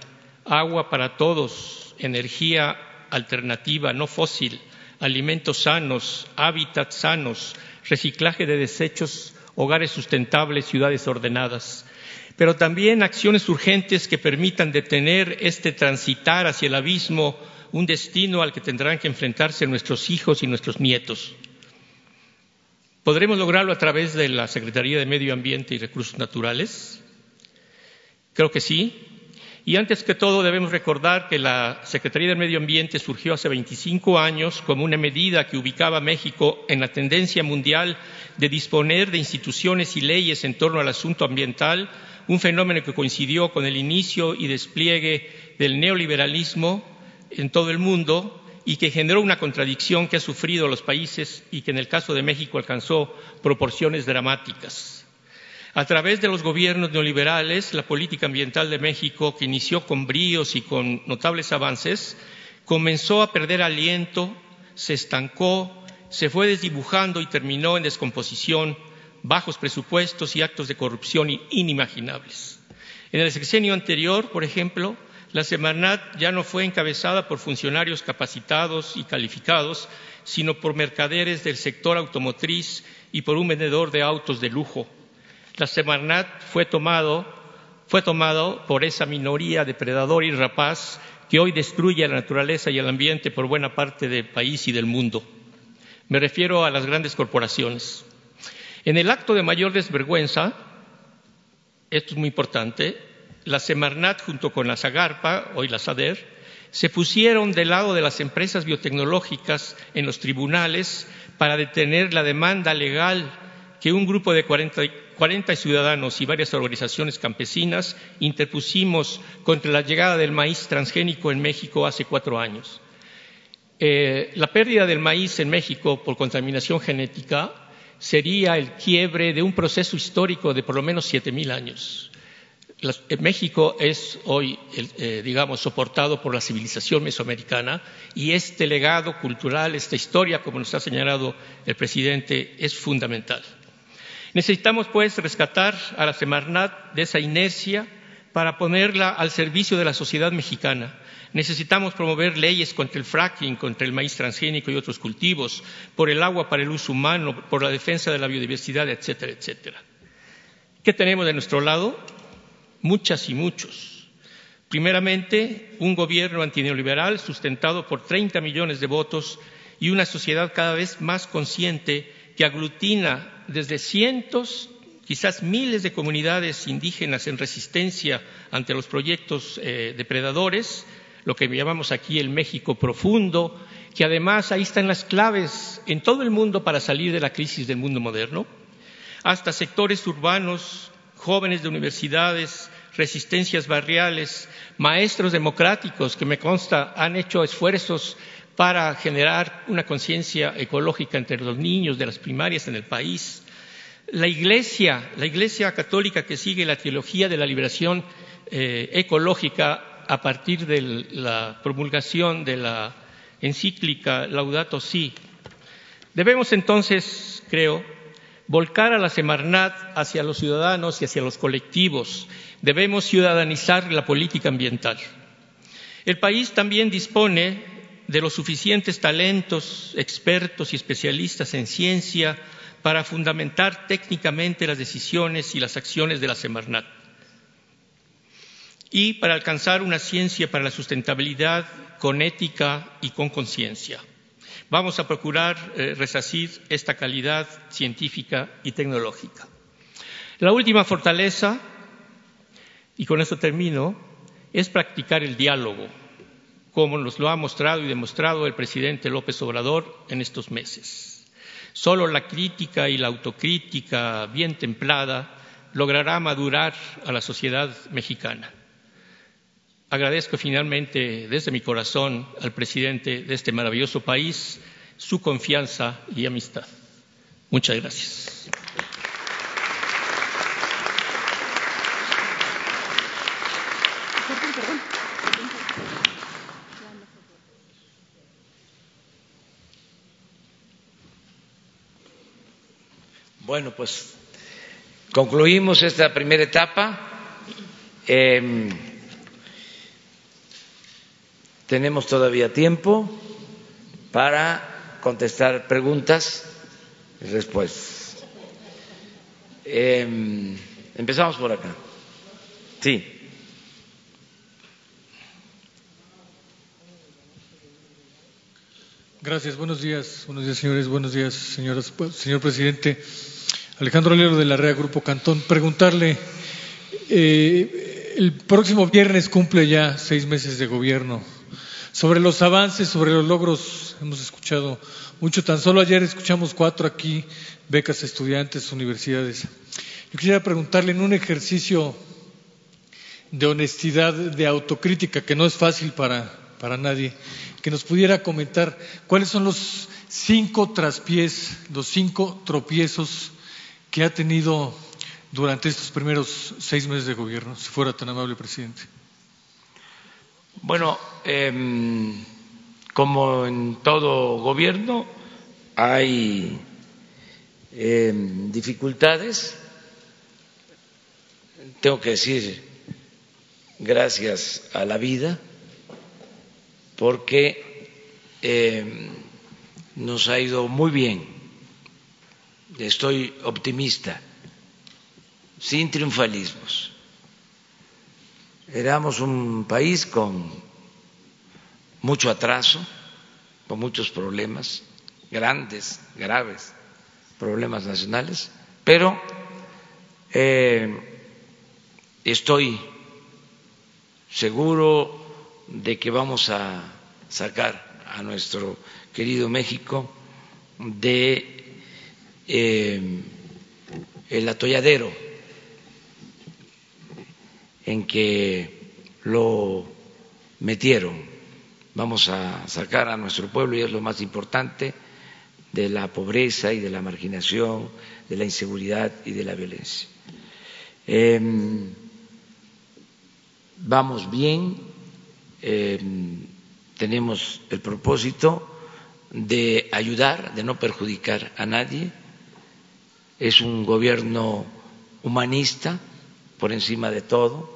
Speaker 9: agua para todos, energía alternativa, no fósil, alimentos sanos, hábitats sanos, reciclaje de desechos, hogares sustentables, ciudades ordenadas, pero también acciones urgentes que permitan detener este transitar hacia el abismo, un destino al que tendrán que enfrentarse nuestros hijos y nuestros nietos. ¿Podremos lograrlo a través de la Secretaría de Medio Ambiente y Recursos Naturales? Creo que sí, y antes que todo debemos recordar que la Secretaría del Medio Ambiente surgió hace 25 años como una medida que ubicaba a México en la tendencia mundial de disponer de instituciones y leyes en torno al asunto ambiental, un fenómeno que coincidió con el inicio y despliegue del neoliberalismo en todo el mundo y que generó una contradicción que ha sufrido los países y que en el caso de México alcanzó proporciones dramáticas. A través de los gobiernos neoliberales, la política ambiental de México, que inició con bríos y con notables avances, comenzó a perder aliento, se estancó, se fue desdibujando y terminó en descomposición, bajos presupuestos y actos de corrupción inimaginables. En el sexenio anterior, por ejemplo, la Semarnat ya no fue encabezada por funcionarios capacitados y calificados, sino por mercaderes del sector automotriz y por un vendedor de autos de lujo. La Semarnat fue tomado, fue tomado por esa minoría depredador y rapaz que hoy destruye la naturaleza y el ambiente por buena parte del país y del mundo. Me refiero a las grandes corporaciones. En el acto de mayor desvergüenza, esto es muy importante, la Semarnat junto con la Zagarpa, hoy la SADER, se pusieron del lado de las empresas biotecnológicas en los tribunales para detener la demanda legal que un grupo de 40, 40 ciudadanos y varias organizaciones campesinas interpusimos contra la llegada del maíz transgénico en México hace cuatro años. Eh, la pérdida del maíz en México por contaminación genética sería el quiebre de un proceso histórico de por lo menos siete mil años. México es hoy, eh, digamos, soportado por la civilización mesoamericana y este legado cultural, esta historia, como nos ha señalado el presidente, es fundamental. Necesitamos, pues, rescatar a la Semarnat de esa inercia para ponerla al servicio de la sociedad mexicana. Necesitamos promover leyes contra el fracking, contra el maíz transgénico y otros cultivos, por el agua para el uso humano, por la defensa de la biodiversidad, etcétera, etcétera. ¿Qué tenemos de nuestro lado? Muchas y muchos. Primeramente, un gobierno antineoliberal sustentado por 30 millones de votos y una sociedad cada vez más consciente que aglutina desde cientos, quizás miles de comunidades indígenas en resistencia ante los proyectos eh, depredadores, lo que llamamos aquí el México profundo, que además ahí están las claves en todo el mundo para salir de la crisis del mundo moderno, hasta sectores urbanos, jóvenes de universidades, resistencias barriales, maestros democráticos que me consta han hecho esfuerzos para generar una conciencia ecológica entre los niños de las primarias en el país. La Iglesia, la Iglesia católica que sigue la teología de la liberación eh, ecológica a partir de la promulgación de la encíclica Laudato Si. Debemos entonces, creo, volcar a la Semarnat hacia los ciudadanos y hacia los colectivos. Debemos ciudadanizar la política ambiental. El país también dispone de los suficientes talentos, expertos y especialistas en ciencia para fundamentar técnicamente las decisiones y las acciones de la Semarnat y para alcanzar una ciencia para la sustentabilidad con ética y con conciencia. Vamos a procurar eh, resacir esta calidad científica y tecnológica. La última fortaleza, y con esto termino, es practicar el diálogo como nos lo ha mostrado y demostrado el presidente López Obrador en estos meses. Solo la crítica y la autocrítica bien templada logrará madurar a la sociedad mexicana. Agradezco finalmente desde mi corazón al presidente de este maravilloso país su confianza y amistad. Muchas gracias.
Speaker 1: Bueno, pues concluimos esta primera etapa. Em, tenemos todavía tiempo para contestar preguntas y respuestas. Em, empezamos por acá. Sí.
Speaker 10: Gracias. Buenos días. Buenos días, señores. Buenos días, señoras. Señor presidente. Alejandro Lero de la REA Grupo Cantón, preguntarle, eh, el próximo viernes cumple ya seis meses de gobierno. Sobre los avances, sobre los logros, hemos escuchado mucho. Tan solo ayer escuchamos cuatro aquí, becas estudiantes, universidades. Yo quisiera preguntarle en un ejercicio de honestidad, de autocrítica, que no es fácil para, para nadie, que nos pudiera comentar cuáles son los cinco traspiés, los cinco tropiezos que ha tenido durante estos primeros seis meses de gobierno, si fuera tan amable, presidente.
Speaker 1: Bueno, em, como en todo gobierno, hay em, dificultades. Tengo que decir gracias a la vida porque em, nos ha ido muy bien. Estoy optimista, sin triunfalismos. Éramos un país con mucho atraso, con muchos problemas, grandes, graves problemas nacionales, pero eh, estoy seguro de que vamos a sacar a nuestro querido México de eh, el atolladero en que lo metieron. Vamos a sacar a nuestro pueblo, y es lo más importante, de la pobreza y de la marginación, de la inseguridad y de la violencia. Em, vamos bien, em, tenemos el propósito de ayudar, de no perjudicar a nadie. Es un gobierno humanista por encima de todo.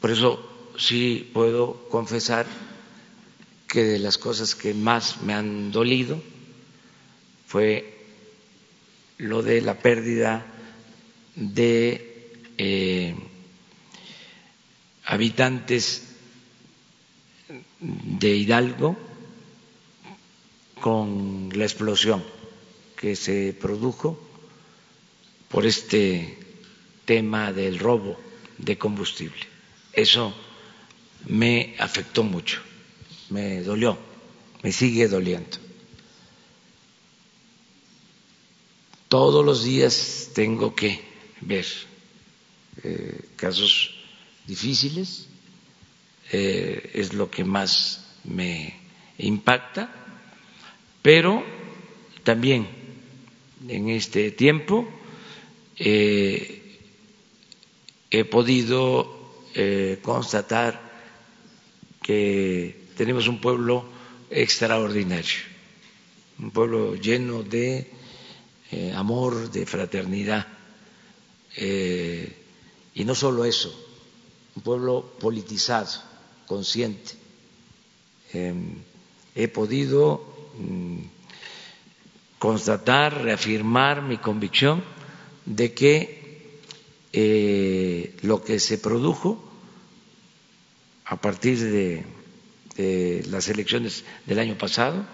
Speaker 1: Por eso sí puedo confesar que de las cosas que más me han dolido fue lo de la pérdida de eh, habitantes de Hidalgo con la explosión que se produjo por este tema del robo de combustible. Eso me afectó mucho, me dolió, me sigue doliendo. Todos los días tengo que ver eh, casos difíciles, eh, es lo que más me impacta pero también en este tiempo eh, he podido eh, constatar que tenemos un pueblo extraordinario, un pueblo lleno de eh, amor, de fraternidad, y no solo eso, un pueblo politizado, consciente. Em, he podido Mm, constatar, reafirmar mi convicción de que eh, lo que se produjo a partir de, las elecciones del año pasado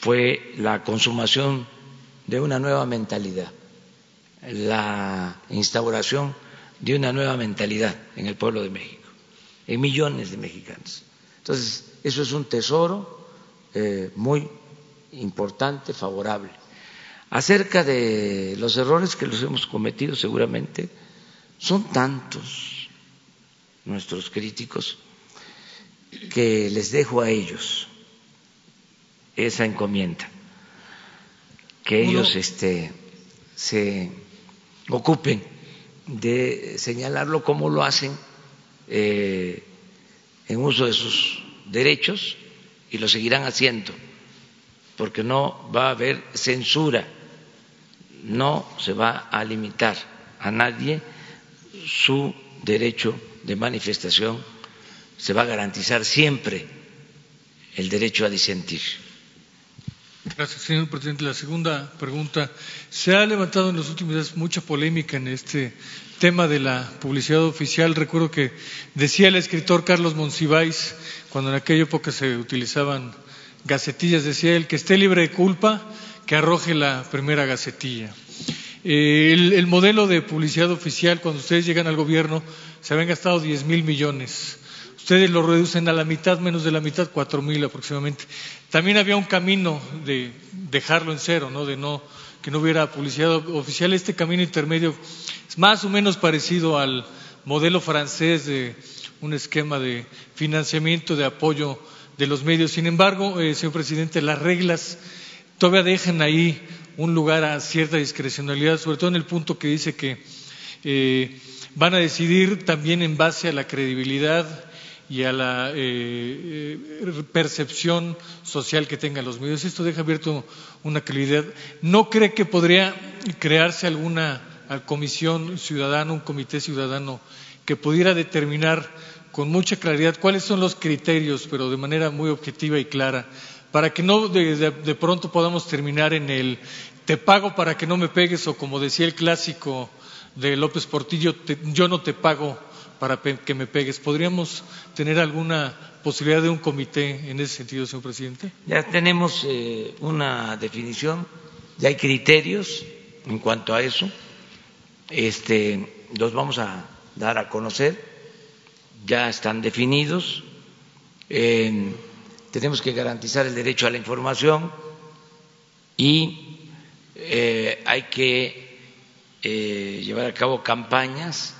Speaker 1: fue la consumación de una nueva mentalidad, la instauración de una nueva mentalidad en el pueblo de México, en millones de mexicanos. Entonces, eso es un tesoro eh, muy importante, favorable. Acerca de los errores que los hemos cometido, seguramente son tantos nuestros críticos que les dejo a ellos esa encomienda, que ellos este, se ocupen de señalarlo como lo hacen eh, en uso de sus derechos y lo seguirán haciendo, porque no va a haber censura, no se va a limitar a nadie su derecho de manifestación, se va a garantizar siempre el derecho a disentir.
Speaker 10: Gracias, señor presidente. La segunda pregunta. Se ha levantado en los últimos días mucha polémica en este tema de la publicidad oficial. Recuerdo que decía el escritor Carlos Monsiváis, cuando en aquella época se utilizaban gacetillas, decía él que esté libre de culpa, que arroje la primera gacetilla. Eh, el, modelo de publicidad oficial, cuando ustedes llegan al gobierno, se habían gastado diez mil millones. Ustedes lo reducen a la mitad, menos de la mitad, cuatro mil aproximadamente. También había un camino de dejarlo en cero, ¿no? De no que no hubiera publicidad oficial. Este camino intermedio es más o menos parecido al modelo francés de un esquema de financiamiento, de apoyo de los medios. Sin embargo, eh, señor presidente, las reglas todavía dejan ahí un lugar a cierta discrecionalidad, sobre todo en el punto que dice que eh, van a decidir también en base a la credibilidad y a la eh, percepción social que tengan los medios. Esto deja abierto una claridad. ¿No cree que podría crearse alguna comisión ciudadana, un comité ciudadano que pudiera determinar con mucha claridad cuáles son los criterios, pero de manera muy objetiva y clara, para que no de, pronto podamos terminar en el te pago para que no me pegues o como decía el clásico de López Portillo, yo no te pago para que me pegues. ¿Podríamos tener alguna posibilidad de un comité en ese sentido, señor presidente?
Speaker 1: Ya tenemos eh, una definición, ya hay criterios en cuanto a eso. Este, los vamos a dar a conocer, ya están definidos. tenemos que garantizar el derecho a la información y eh, hay que eh, llevar a cabo campañas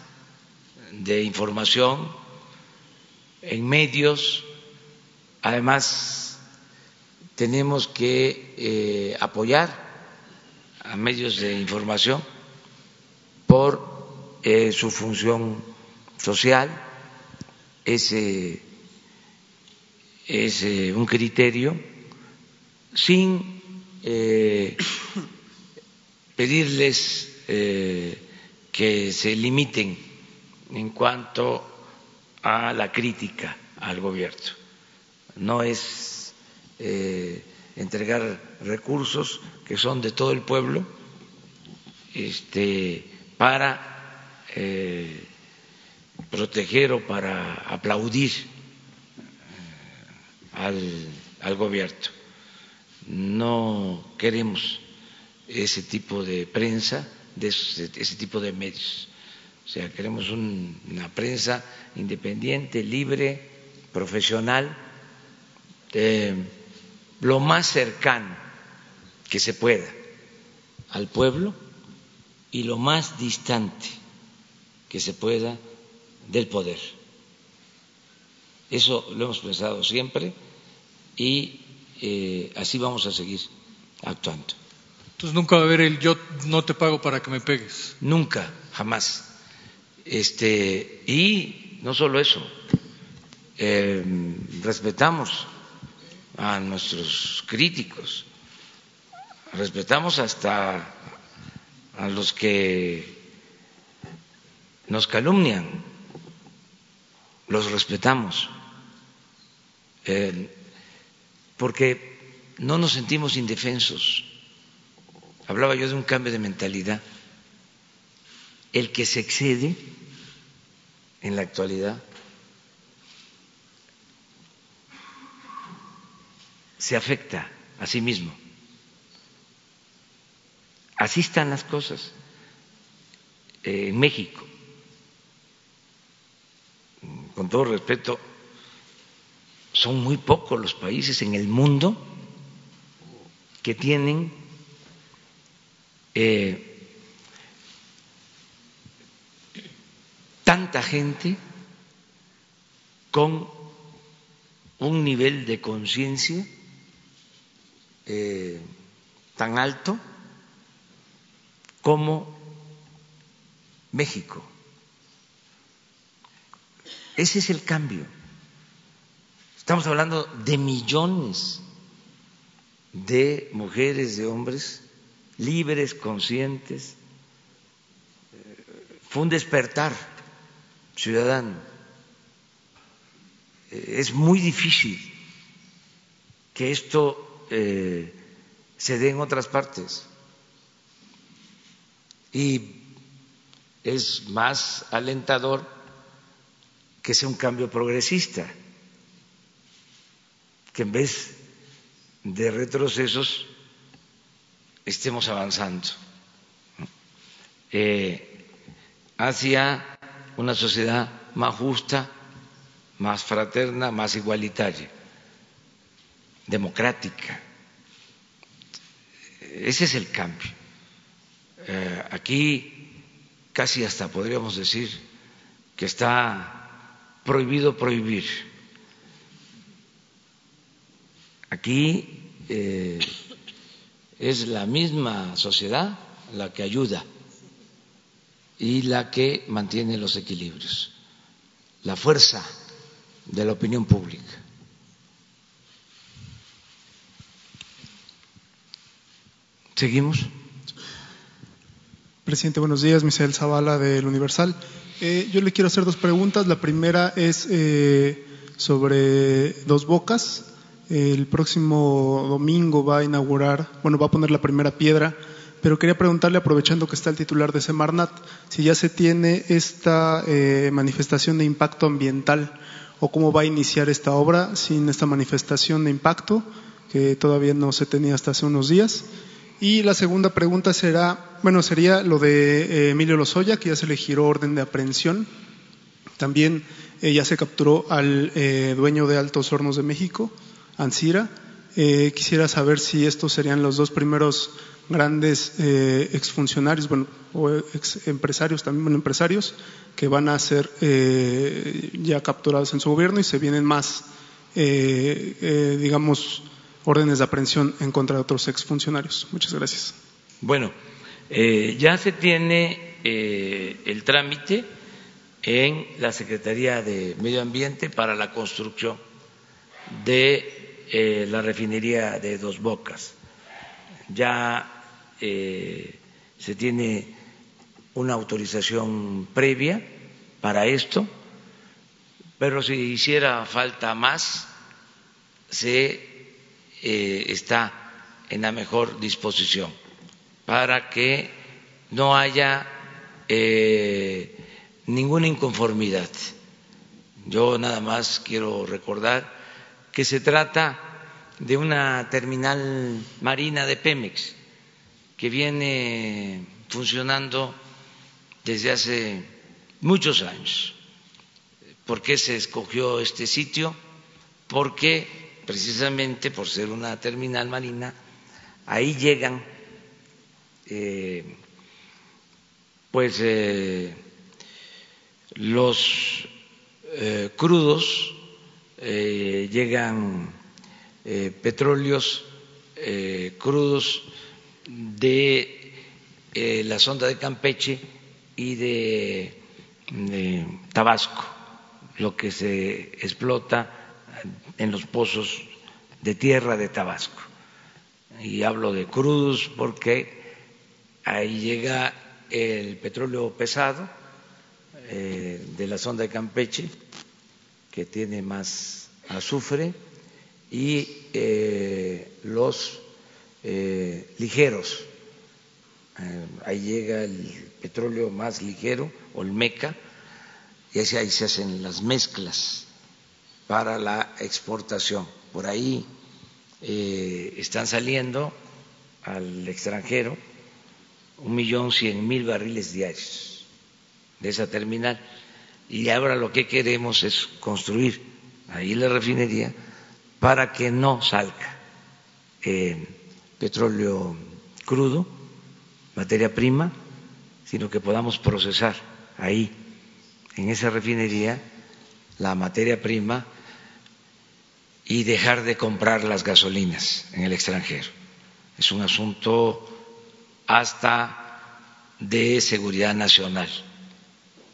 Speaker 1: de información en medios. Además, tenemos que eh, apoyar a medios de información por su función social. Ese es un criterio sin pedirles que se limiten en cuanto a la crítica al gobierno. No es eh, entregar recursos que son de todo el pueblo este, para eh, proteger o para aplaudir al, al gobierno. No queremos ese tipo de prensa, de ese tipo de medios. O sea, queremos una prensa independiente, libre, profesional, eh, lo más cercano que se pueda al pueblo y lo más distante que se pueda del poder. Eso lo hemos pensado siempre y eh, así vamos a seguir actuando.
Speaker 10: Entonces nunca va a haber el yo no te pago para que me pegues.
Speaker 1: Nunca, jamás. Este, y no solo eso, eh, respetamos a nuestros críticos, respetamos hasta a los que nos calumnian, los respetamos, eh, porque no nos sentimos indefensos. Hablaba yo de un cambio de mentalidad el que se excede en la actualidad se afecta a sí mismo. Así están las cosas eh, en México. Con todo respeto, son muy pocos los países en el mundo que tienen eh, tanta gente con un nivel de conciencia eh, tan alto como México. Ese es el cambio. Estamos hablando de millones de mujeres, de hombres libres, conscientes. Fue un despertar ciudadano. Es muy difícil que esto eh, se dé en otras partes. Y es más alentador que sea un cambio progresista, que en vez de retrocesos estemos avanzando eh, hacia una sociedad más justa, más fraterna, más igualitaria, democrática. Ese es el cambio. Eh, aquí casi hasta podríamos decir que está prohibido prohibir. Aquí eh, es la misma sociedad la que ayuda y la que mantiene los equilibrios, la fuerza de la opinión pública. ¿Seguimos?
Speaker 11: Presidente, buenos días. Misael Zavala del Universal. Eh, yo le quiero hacer dos preguntas. La primera es eh, sobre Dos Bocas. El próximo domingo va a inaugurar, bueno, va a poner la primera piedra, pero quería preguntarle, aprovechando que está el titular de Semarnat, si ya se tiene esta eh, manifestación de impacto ambiental o cómo va a iniciar esta obra sin esta manifestación de impacto que todavía no se tenía hasta hace unos días. Y la segunda pregunta será, bueno, sería lo de eh, Emilio Lozoya, que ya se le giró orden de aprehensión. También eh, ya se capturó al eh, dueño de Altos Hornos de México, Ansira. quisiera saber si estos serían los dos primeros grandes exfuncionarios, bueno, o ex empresarios, también bueno, empresarios, que van a ser ya capturados en su gobierno y se vienen más, digamos, órdenes de aprehensión en contra de otros exfuncionarios. Muchas gracias.
Speaker 1: Bueno, eh, ya se tiene eh, el trámite en la Secretaría de Medio Ambiente para la construcción de eh, la refinería de Dos Bocas. Ya se tiene una autorización previa para esto, pero si hiciera falta más, se eh, está en la mejor disposición para que no haya eh, ninguna inconformidad. Yo nada más quiero recordar que se trata de una terminal marina de Pemex que viene funcionando desde hace muchos años. ¿Por qué se escogió este sitio? Porque precisamente por ser una terminal marina, ahí llegan eh, pues eh, los eh, crudos, llegan petróleos crudos de la sonda de Campeche y de Tabasco, lo que se explota en los pozos de tierra de Tabasco. Y hablo de crudos porque ahí llega el petróleo pesado eh, de la sonda de Campeche, que tiene más azufre, y eh, los eh, ligeros. ahí llega el petróleo más ligero, Olmeca, y ahí se hacen las mezclas para la exportación. Por ahí eh, están saliendo al extranjero un millón cien mil barriles diarios de esa terminal y ahora lo que queremos es construir ahí la refinería para que no salga petróleo crudo, materia prima, sino que podamos procesar ahí en esa refinería la materia prima y dejar de comprar las gasolinas en el extranjero. Es un asunto hasta de seguridad nacional.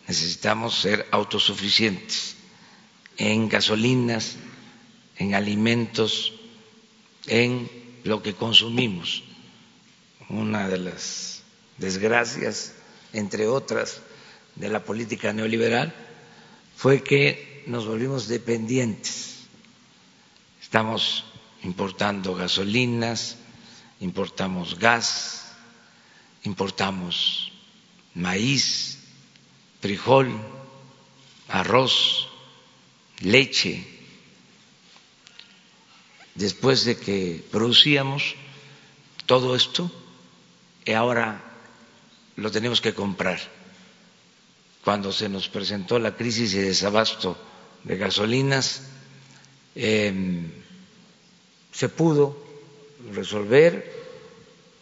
Speaker 1: Necesitamos ser autosuficientes en gasolinas, en alimentos, en lo que consumimos. Una de las desgracias, entre otras, de la política neoliberal fue que nos volvimos dependientes Estamos importando gasolinas, importamos gas, importamos maíz, frijol, arroz, leche. Después de que producíamos todo esto, y ahora lo tenemos que comprar. Cuando se nos presentó la crisis de desabasto de gasolinas, Em, se pudo resolver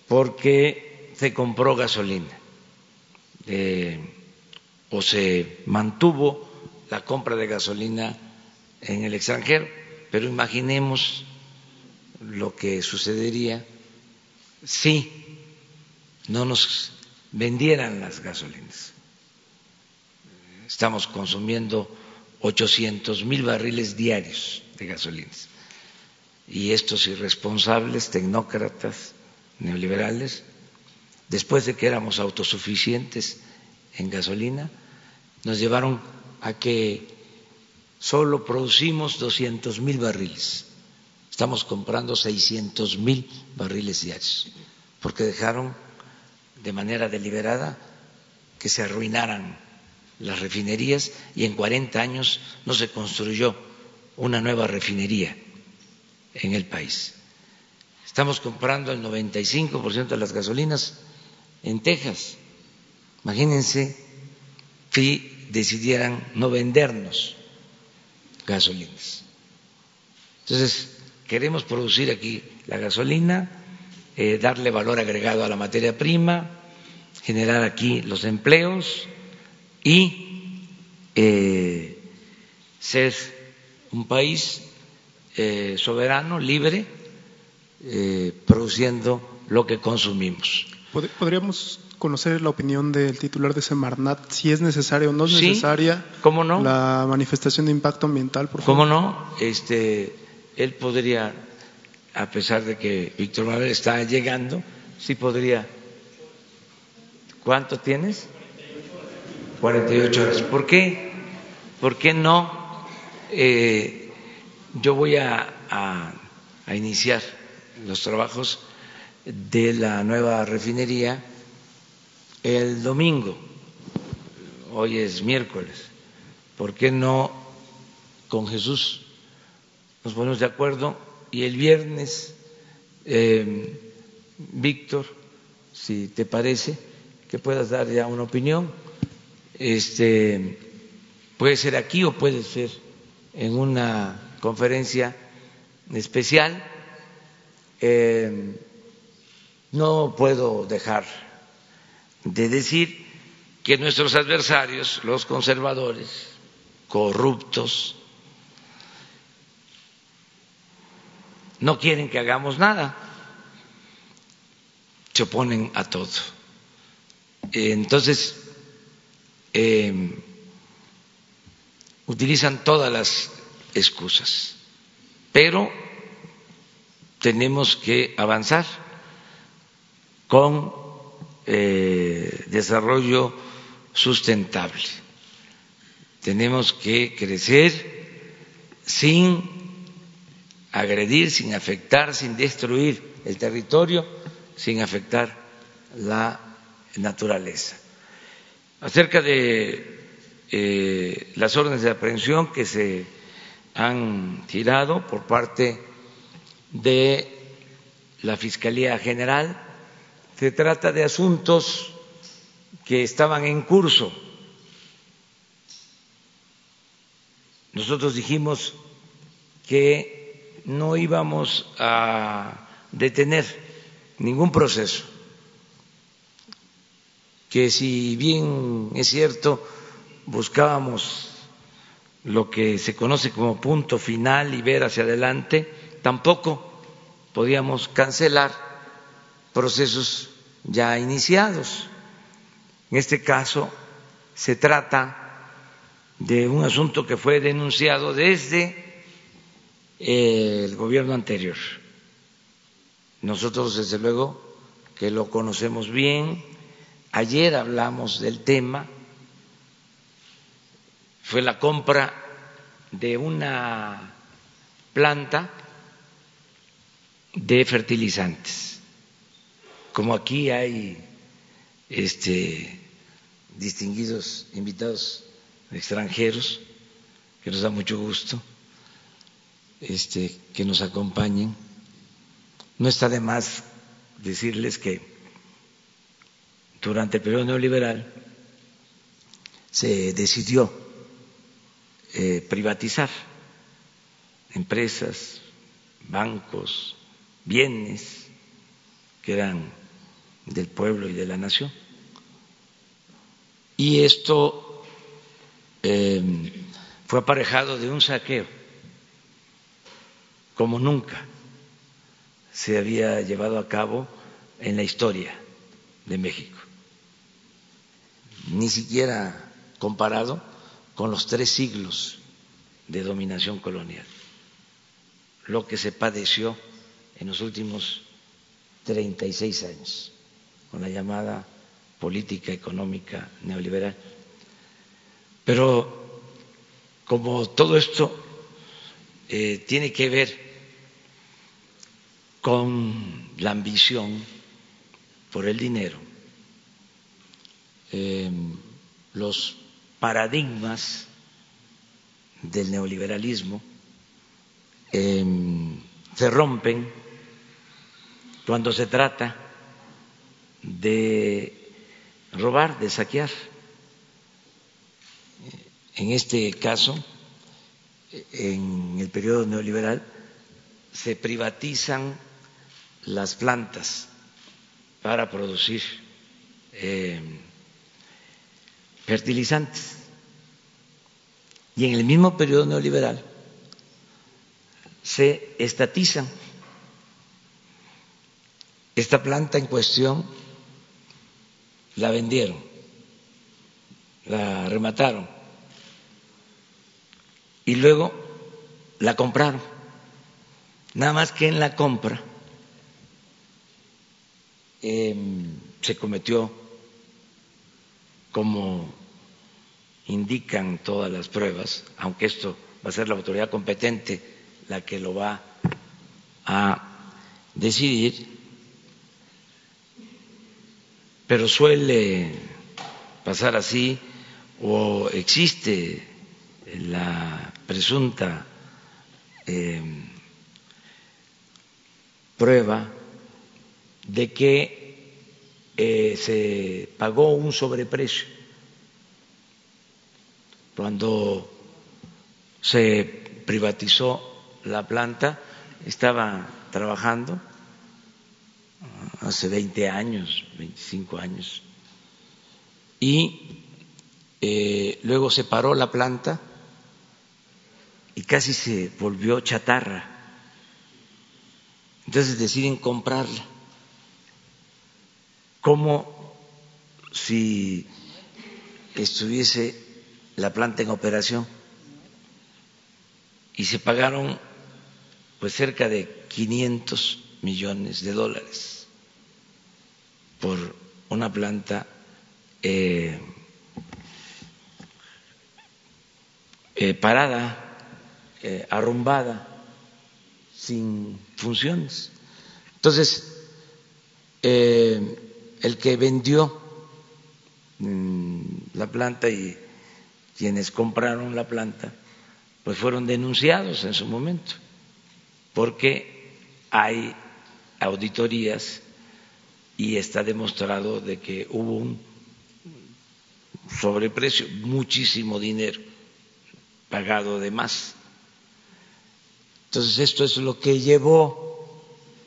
Speaker 1: porque se compró gasolina eh, o se mantuvo la compra de gasolina en el extranjero, pero imaginemos lo que sucedería si no nos vendieran las gasolinas. Estamos consumiendo 800 mil barriles diarios de gasolinas. Y estos irresponsables, tecnócratas, neoliberales, después de que éramos autosuficientes en gasolina, nos llevaron a que solo producimos 200 mil barriles. Estamos comprando 600 mil barriles diarios, porque dejaron de manera deliberada que se arruinaran las refinerías y en 40 años no se construyó una nueva refinería en el país. Estamos comprando el 95% de las gasolinas en Texas. Imagínense si decidieran no vendernos gasolinas. Entonces, queremos producir aquí la gasolina, eh, darle valor agregado a la materia prima, generar aquí los empleos y eh, ser un país eh, soberano, libre, produciendo lo que consumimos.
Speaker 11: ¿Podríamos conocer la opinión del titular de Semarnat, si es necesaria o no es necesaria
Speaker 1: ¿cómo no?
Speaker 11: la manifestación de impacto ambiental, por
Speaker 1: favor? ¿Cómo no? Este, él podría, a pesar de que Víctor Manuel está llegando, sí podría. ¿Cuánto tienes? 48 horas. ¿Por qué? ¿Por qué no? Eh, yo voy a, a iniciar los trabajos de la nueva refinería el domingo, hoy es miércoles, ¿por qué no con Jesús nos ponemos de acuerdo y el viernes, eh, Víctor, si te parece, que puedas dar ya una opinión, este, puede ser aquí o puede ser en una conferencia especial. Eh, no puedo dejar de decir que nuestros adversarios, los conservadores, corruptos, no quieren que hagamos nada, se oponen a todo. Entonces, em, utilizan todas las excusas, pero tenemos que avanzar con eh, desarrollo sustentable. Tenemos que crecer sin agredir, sin afectar, sin destruir el territorio, sin afectar la naturaleza. Acerca de eh, las órdenes de aprehensión que se han tirado por parte de la Fiscalía General, se trata de asuntos que estaban en curso. Nosotros dijimos que no íbamos a detener ningún proceso, que si bien es cierto buscábamos lo que se conoce como punto final y ver hacia adelante, tampoco podíamos cancelar procesos ya iniciados. En este caso se trata de un asunto que fue denunciado desde eh, el gobierno anterior. Nosotros, desde luego, que lo conocemos bien, ayer hablamos del tema, fue la compra de una planta de fertilizantes. Como aquí hay este, distinguidos invitados extranjeros, que nos da mucho gusto este, que nos acompañen, no está de más decirles que durante el periodo neoliberal se decidió eh, privatizar empresas, bancos, bienes que eran del pueblo y de la nación. Y esto em, fue aparejado de un saqueo, como nunca se había llevado a cabo en la historia de México, ni siquiera comparado con los tres siglos de dominación colonial, lo que se padeció en los últimos 36 años con la llamada política económica neoliberal. Pero como todo esto eh, tiene que ver con la ambición por el dinero, eh, los paradigmas del neoliberalismo eh, se rompen cuando se trata de robar, de saquear. En este caso, en el periodo neoliberal, se privatizan las plantas para producir eh, fertilizantes. Y en el mismo periodo neoliberal se estatizan. Esta planta en cuestión la vendieron, la remataron y luego la compraron. Nada más que en la compra em, se cometió, como indican todas las pruebas, aunque esto va a ser la autoridad competente la que lo va a decidir, pero suele pasar así o existe la presunta eh, prueba de que eh, se pagó un sobreprecio. Cuando se privatizó la planta estaba trabajando hace 20 años, 25 años, y eh, luego se paró la planta y casi se volvió chatarra. Entonces deciden comprarla, como si estuviese la planta en operación. Y se pagaron pues cerca de 500 millones de dólares por una planta eh, eh, parada eh, arrumbada, sin funciones. Entonces, eh, el que vendió mm, la planta y quienes compraron la planta, pues fueron denunciados en su momento, porque hay auditorías y está demostrado de que hubo un sobreprecio, muchísimo dinero pagado de más. Entonces, esto es lo que llevó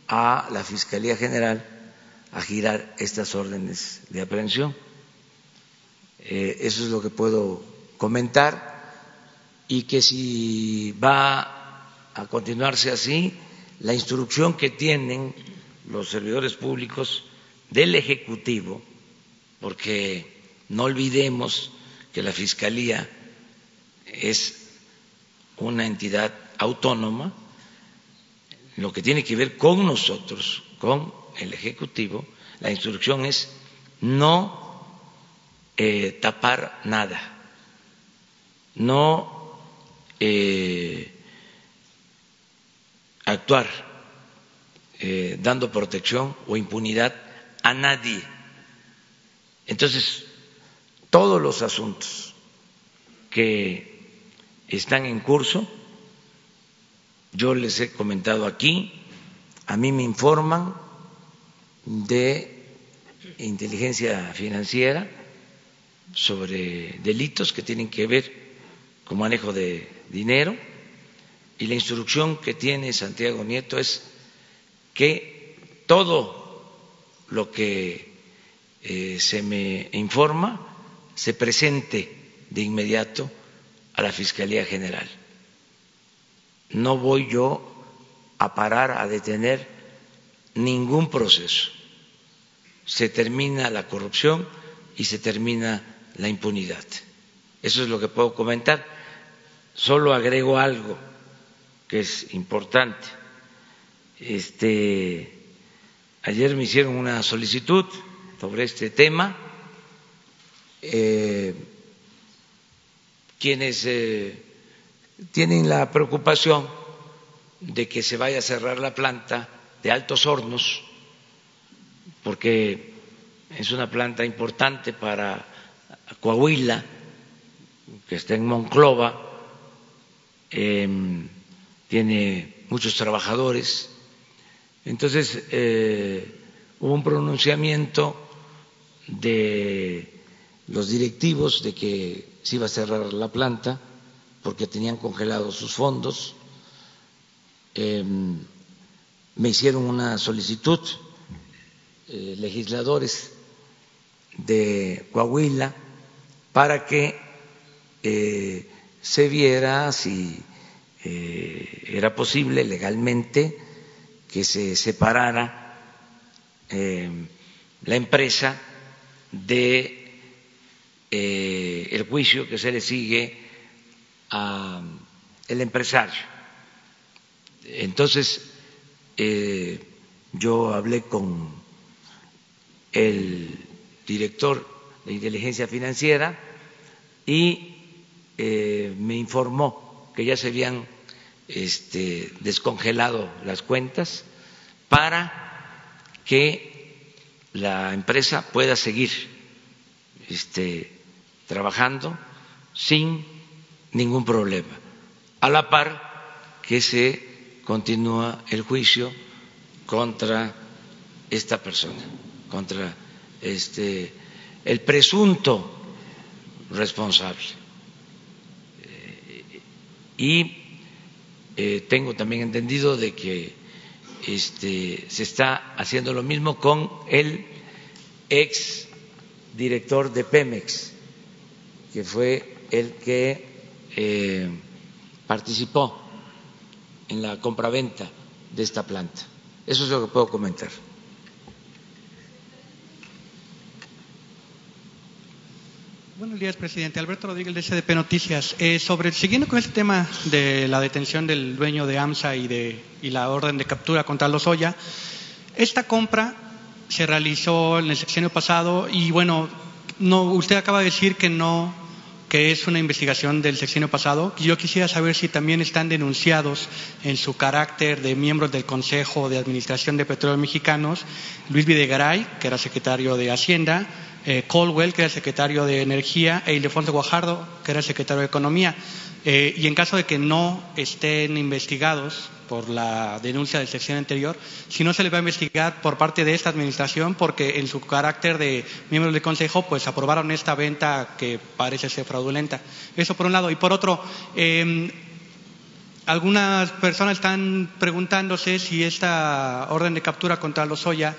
Speaker 1: a la Fiscalía General a girar estas órdenes de aprehensión. Eh, eso es lo que puedo comentar y que si va a continuarse así, la instrucción que tienen los servidores públicos del Ejecutivo, porque no olvidemos que la Fiscalía es una entidad autónoma, lo que tiene que ver con nosotros, con el Ejecutivo, la instrucción es no eh, tapar nada, no eh, actuar eh, dando protección o impunidad a nadie. Entonces, todos los asuntos que están en curso yo les he comentado aquí, a mí me informan de inteligencia financiera sobre delitos que tienen que ver con manejo de dinero y la instrucción que tiene Santiago Nieto es que todo lo que eh, se me informa se presente de inmediato a la Fiscalía General no voy yo a parar, a detener ningún proceso. Se termina la corrupción y se termina la impunidad. Eso es lo que puedo comentar. Solo agrego algo que es importante. Este, ayer me hicieron una solicitud sobre este tema. Eh, quienes eh, tienen la preocupación de que se vaya a cerrar la planta de Altos Hornos, porque es una planta importante para Coahuila, que está en Monclova, em, tiene muchos trabajadores. Entonces, eh, hubo un pronunciamiento de los directivos de que se iba a cerrar la planta porque tenían congelados sus fondos. Em, me hicieron una solicitud, eh, legisladores de Coahuila, para que eh, se viera si eh, era posible legalmente que se separara la empresa de el juicio que se le sigue al empresario. Entonces, yo hablé con el director de inteligencia financiera y eh, me informó que ya se habían este, descongelado las cuentas para que la empresa pueda seguir este, trabajando sin ningún problema, a la par que se continúa el juicio contra esta persona, contra este el presunto responsable. Eh, y eh, tengo también entendido de que este, se está haciendo lo mismo con el ex director de Pemex, que fue el que eh, participó en la compraventa de esta planta. Eso es lo que puedo comentar.
Speaker 12: Buenos días, presidente. Alberto Rodríguez de SDP Noticias. Eh, sobre siguiendo con este tema de la detención del dueño de AMSA y de y la orden de captura contra los Oya, esta compra se realizó en el sexenio pasado y bueno, no, usted acaba de decir que no que es una investigación del sexenio pasado. Yo quisiera saber si también están denunciados en su carácter de miembros del Consejo de Administración de Petróleos Mexicanos Luis Videgaray, que era secretario de Hacienda, eh, Colwell, que era secretario de Energía, e Ildefonso Guajardo, que era secretario de Economía. Eh, y en caso de que no estén investigados, por la denuncia del sección anterior, si no se le va a investigar por parte de esta administración porque en su carácter de miembros del Consejo pues aprobaron esta venta que parece ser fraudulenta. Eso por un lado. Y por otro, em, algunas personas están preguntándose si esta orden de captura contra los Soya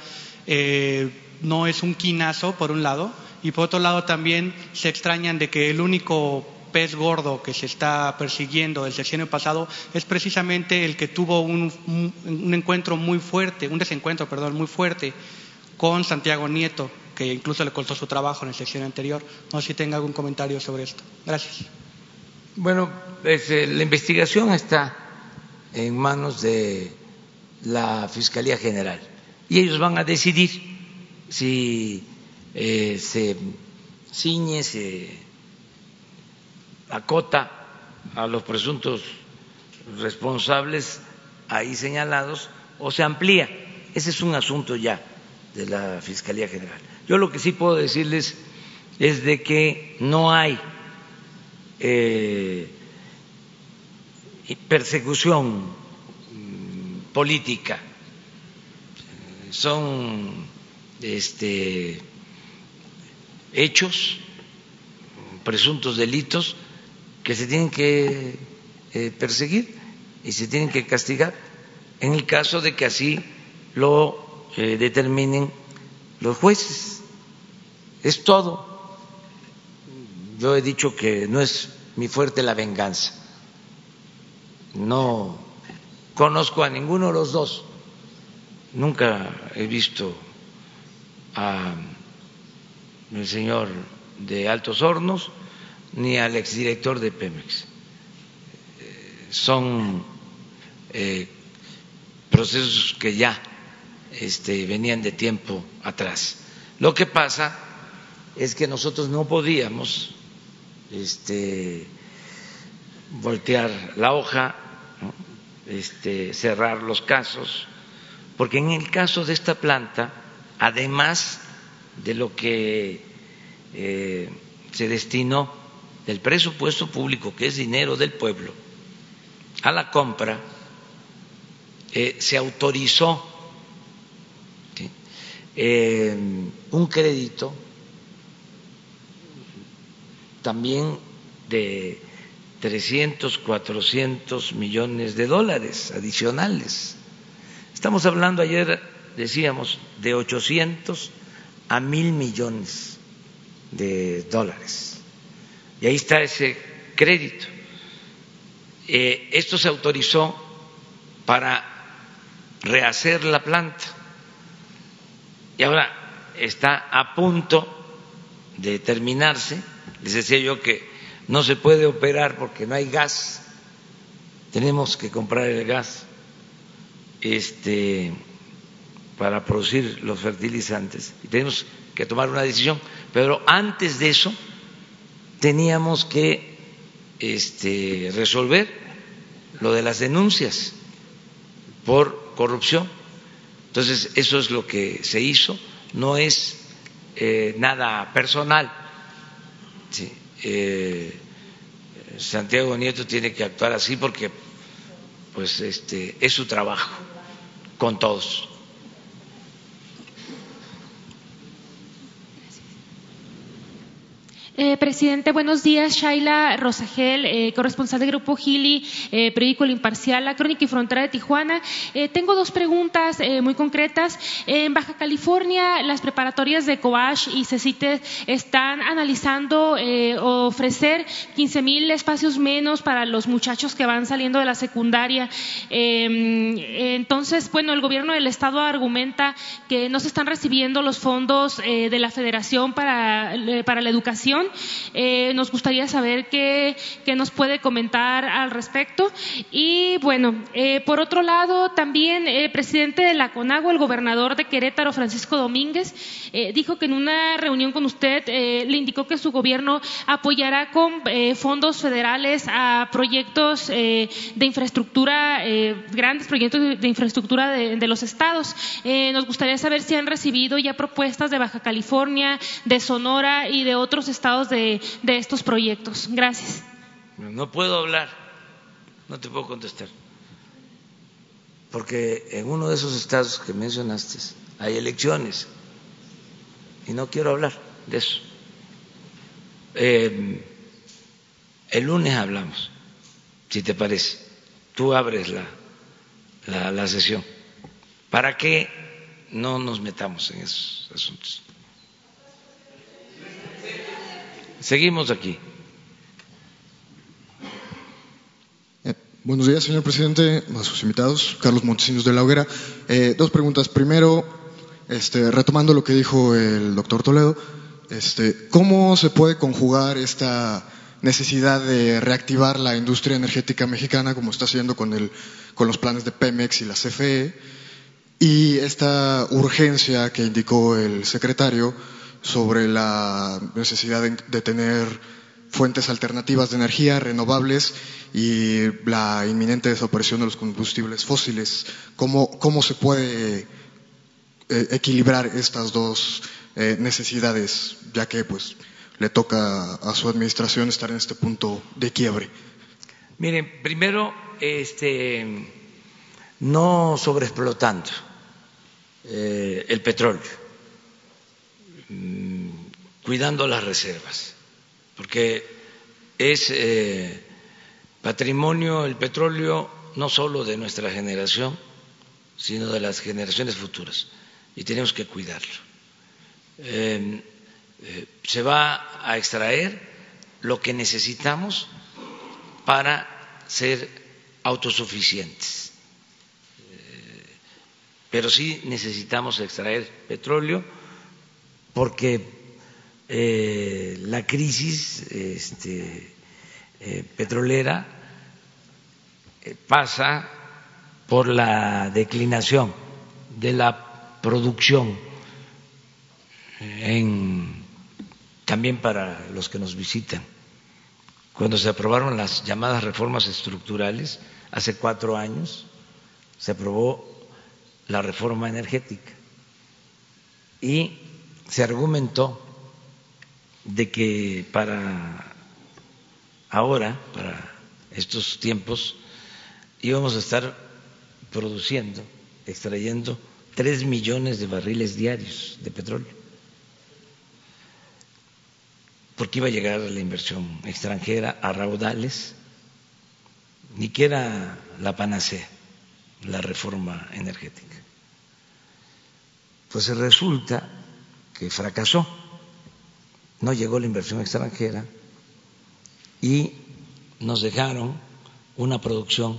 Speaker 12: eh, no es un quinazo, por un lado, y por otro lado también se extrañan de que el único pez gordo que se está persiguiendo del sexenio pasado es precisamente el que tuvo un, encuentro muy fuerte, un desencuentro, perdón, muy fuerte con Santiago Nieto, que incluso le costó su trabajo en el sexenio anterior. No sé si tenga algún comentario sobre esto. Gracias.
Speaker 1: Bueno, eh, la investigación está en manos de la Fiscalía General y ellos van a decidir si eh, se ciñe, se acota a los presuntos responsables ahí señalados o se amplía. Ese es un asunto ya de la Fiscalía General. Yo lo que sí puedo decirles es de que no hay eh, persecución mm, política, son este, hechos, presuntos delitos que se tienen que eh, perseguir y se tienen que castigar en el caso de que así lo eh, determinen los jueces. Es todo. Yo he dicho que no es mi fuerte la venganza. No conozco a ninguno de los dos. Nunca he visto al señor de Altos Hornos ni al exdirector de Pemex. Eh, son eh, procesos que ya este, venían de tiempo atrás. Lo que pasa es que nosotros no podíamos este, voltear la hoja, este, cerrar los casos, porque en el caso de esta planta, además de lo que eh, se destinó del presupuesto público, que es dinero del pueblo, a la compra, eh, se autorizó eh, un crédito también de 300, 400 millones de dólares adicionales. Estamos hablando ayer, decíamos, de 800 a mil millones de dólares. Y ahí está ese crédito. Eh, esto se autorizó para rehacer la planta. Y ahora está a punto de terminarse. Les decía yo que no se puede operar porque no hay gas. Tenemos que comprar el gas este, para producir los fertilizantes y tenemos que tomar una decisión. Pero antes de eso teníamos que este, resolver lo de las denuncias por corrupción. Entonces, eso es lo que se hizo, no es eh, nada personal. Eh, Santiago Nieto tiene que actuar así porque pues este es su trabajo con todos.
Speaker 13: Eh, presidente, buenos días. Shaila Rosagel, eh, corresponsal del Grupo Gili, eh, periódico El Imparcial, La Crónica y Frontera de Tijuana. Eh, tengo dos preguntas muy concretas. en Baja California, las preparatorias de COASH y CECITE están analizando ofrecer 15 mil espacios menos para los muchachos que van saliendo de la secundaria. entonces, bueno, el gobierno del Estado argumenta que no se están recibiendo los fondos de la Federación para la educación eh, nos gustaría saber qué, nos puede comentar al respecto. Y bueno, eh, por otro lado, también el presidente de la CONAGUA, el gobernador de Querétaro, Francisco Domínguez, eh, dijo que en una reunión con usted le indicó que su gobierno apoyará con fondos federales a proyectos de infraestructura, grandes proyectos de, infraestructura de, de, los estados. nos gustaría saber si han recibido ya propuestas de Baja California, de Sonora y de otros estados de, estos proyectos. Gracias.
Speaker 1: No puedo hablar, no te puedo contestar, porque en uno de esos estados que mencionaste hay elecciones y no quiero hablar de eso. Eh, el lunes hablamos, si te parece. Tú abres la, la, la sesión para que no nos metamos en esos asuntos. Seguimos aquí.
Speaker 14: Eh, buenos días, señor presidente, a sus invitados, Carlos Montesinos de la Hoguera. Eh, dos preguntas. Primero, este, retomando lo que dijo el doctor Toledo, este, ¿cómo se puede conjugar esta necesidad de reactivar la industria energética mexicana, como está haciendo con, el, con los planes de Pemex y la CFE, y esta urgencia que indicó el secretario sobre la necesidad de, tener fuentes alternativas de energía renovables y la inminente desaparición de los combustibles fósiles. ¿Cómo, cómo se puede eh, equilibrar estas dos eh, necesidades, ya que pues le toca a su administración estar en este punto de quiebre?
Speaker 1: Miren, primero, este, no sobreexplotando eh, el petróleo cuidando las reservas, porque es eh, patrimonio el petróleo no solo de nuestra generación, sino de las generaciones futuras, y tenemos que cuidarlo. Em, eh, se va a extraer lo que necesitamos para ser autosuficientes, eh, pero sí necesitamos extraer petróleo porque eh, la crisis este, eh, petrolera eh, pasa por la declinación de la producción también para los que nos visitan. Cuando se aprobaron las llamadas reformas estructurales, hace cuatro años, se aprobó la reforma energética y se argumentó de que para ahora, para estos tiempos, íbamos a estar produciendo, extrayendo tres millones de barriles diarios de petróleo, porque iba a llegar la inversión extranjera a raudales, ni que era la panacea, la reforma energética. Pues resulta que fracasó, no llegó la inversión extranjera y nos dejaron una producción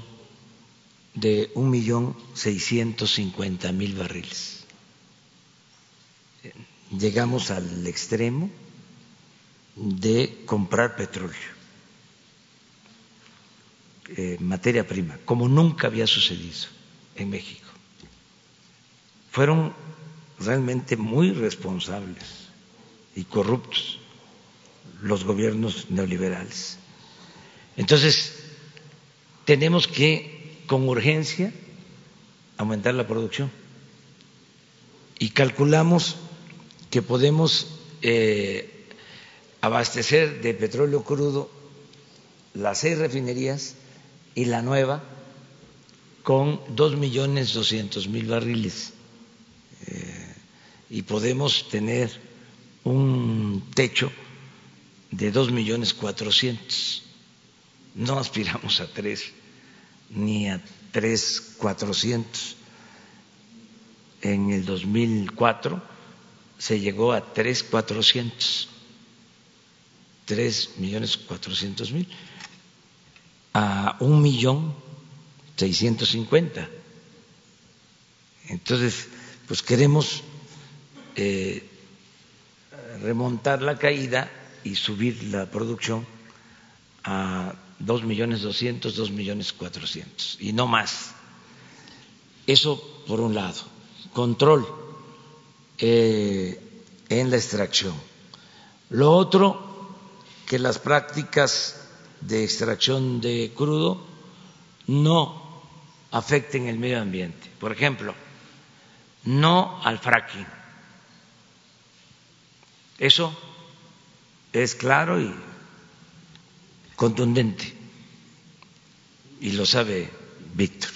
Speaker 1: de un millón seiscientos cincuenta mil barriles. Llegamos al extremo de comprar petróleo, eh, materia prima, como nunca había sucedido en México. Fueron realmente muy responsables y corruptos los gobiernos neoliberales. Entonces, tenemos que, con urgencia, aumentar la producción. Y calculamos que podemos eh, abastecer de petróleo crudo las seis refinerías y la nueva con dos millones doscientos mil barriles. Eh, y podemos tener un techo de dos millones cuatrocientos. No aspiramos a tres ni a tres cuatrocientos. En el 2004 se llegó a tres cuatrocientos, tres millones cuatrocientos mil, a un millón seiscientos cincuenta. Entonces, pues queremos eh, remontar la caída y subir la producción a dos millones doscientos, dos millones cuatrocientos y no más. Eso por un lado. Control eh, en la extracción. Lo otro, que las prácticas de extracción de crudo no afecten el medio ambiente. Por ejemplo, no al fracking eso es claro y contundente. Y lo sabe Víctor.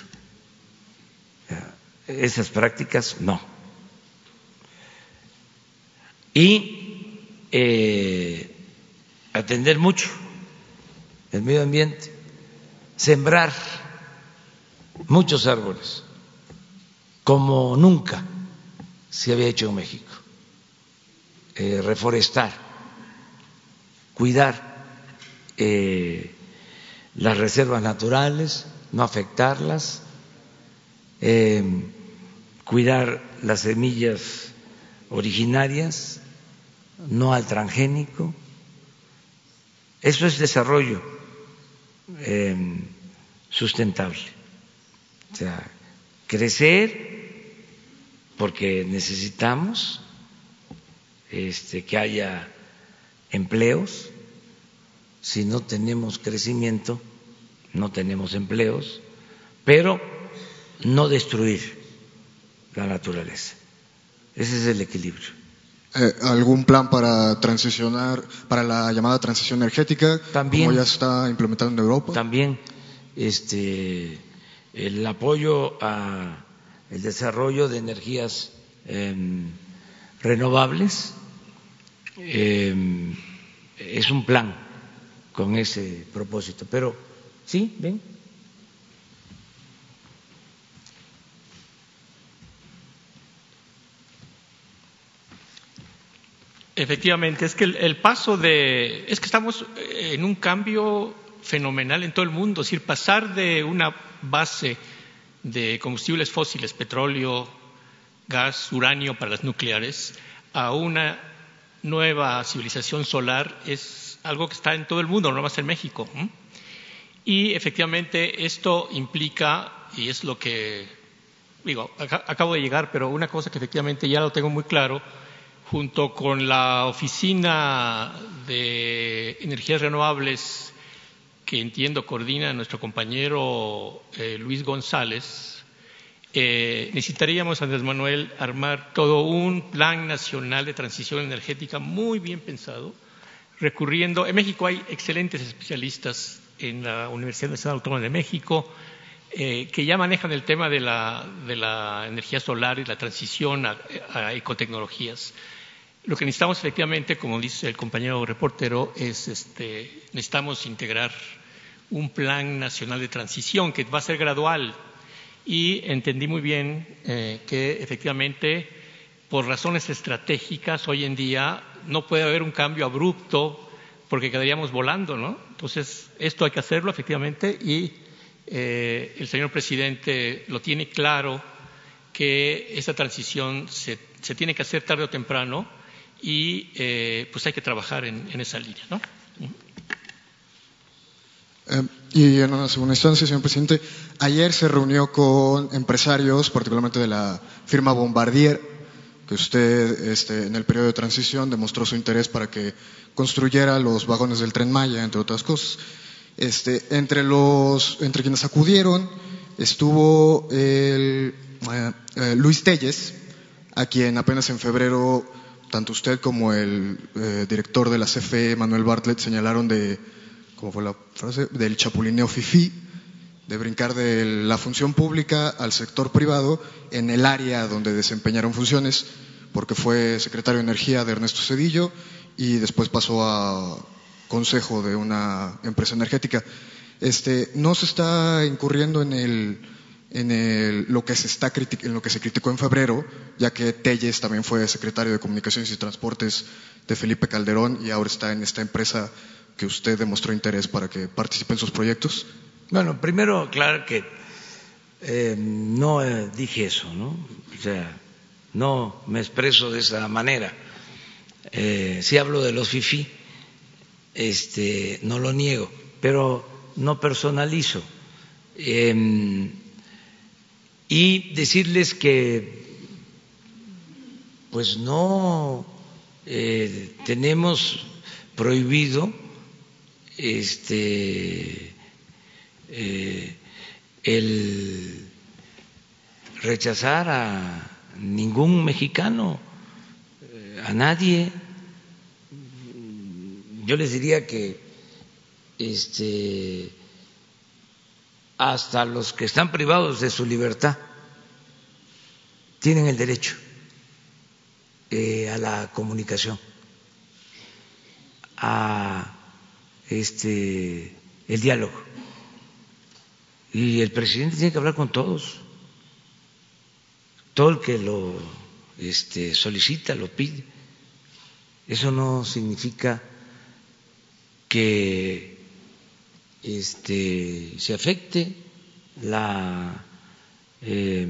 Speaker 1: Esas prácticas no. Y eh, atender mucho el medio ambiente, sembrar muchos árboles, como nunca se había hecho en México. Eh, reforestar, cuidar eh, las reservas naturales, no afectarlas, eh, cuidar las semillas originarias, no al transgénico. Eso es desarrollo sustentable. O sea, crecer porque necesitamos este, que haya empleos. Si no tenemos crecimiento, no tenemos empleos, pero no destruir la naturaleza. Ese es el equilibrio.
Speaker 14: Eh, ¿Algún plan para transicionar, para la llamada transición energética?
Speaker 1: También.
Speaker 14: Como ya está implementado en Europa.
Speaker 1: También, este, el apoyo a el desarrollo de energías em, renovables eh, es un plan con ese propósito. Pero sí, ven.
Speaker 9: Efectivamente, es que el, paso de. Es que estamos en un cambio fenomenal en todo el mundo. Es decir, pasar de una base de combustibles fósiles, petróleo, gas, uranio para las nucleares, a una nueva civilización solar es algo que está en todo el mundo, no más en México. Y efectivamente esto implica, y es lo que, digo, acabo de llegar, pero una cosa que efectivamente ya lo tengo muy claro, junto con la Oficina de Energías Renovables, que entiendo coordina nuestro compañero eh, Luis González, eh, necesitaríamos, Andrés Manuel, armar todo un plan nacional de transición energética muy bien pensado, recurriendo. En México hay excelentes especialistas en la Universidad Nacional Autónoma de México, eh, que ya manejan el tema de la, energía solar y la transición a, ecotecnologías. Lo que necesitamos efectivamente, como dice el compañero reportero, es este, necesitamos integrar un plan nacional de transición que va a ser gradual y entendí muy bien eh, que efectivamente por razones estratégicas hoy en día no puede haber un cambio abrupto porque quedaríamos volando, ¿no? Entonces, esto hay que hacerlo efectivamente y eh, el señor presidente lo tiene claro que esta transición se, tiene que hacer tarde o temprano y eh, pues hay que trabajar en, esa línea, ¿no?
Speaker 14: Eh, y en una segunda instancia, señor presidente, ayer se reunió con empresarios, particularmente de la firma Bombardier, que usted este, en el periodo de transición demostró su interés para que construyera los vagones del tren Maya, entre otras cosas. Este, entre, los, entre quienes acudieron estuvo el, eh, eh, Luis Telles, a quien apenas en febrero tanto usted como el eh, director de la CFE, Manuel Bartlett, señalaron de, ¿cómo fue la frase? Del chapulineo FIFI, de brincar de la función pública al sector privado en el área donde desempeñaron funciones, porque fue secretario de Energía de Ernesto Cedillo y después pasó a consejo de una empresa energética. Este, no se está incurriendo en el, en el, lo que se está en lo que se criticó en febrero, ya que Telles también fue secretario de Comunicaciones y Transportes de Felipe Calderón y ahora está en esta empresa que usted demostró interés para que participe en sus proyectos.
Speaker 1: Bueno, primero, claro que eh, no eh, dije eso, ¿no? O sea, no me expreso de esa manera. Eh, si hablo de los FIFI, este, no lo niego, pero no personalizo. Em, y decirles que, pues no tenemos prohibido este eh, el rechazar a ningún mexicano, eh, a nadie. Yo les diría que este, hasta los que están privados de su libertad tienen el derecho eh, a la comunicación, a este, el diálogo. Y el presidente tiene que hablar con todos. Todo el que lo este, solicita, lo pide. Eso no significa que este, se afecte la eh,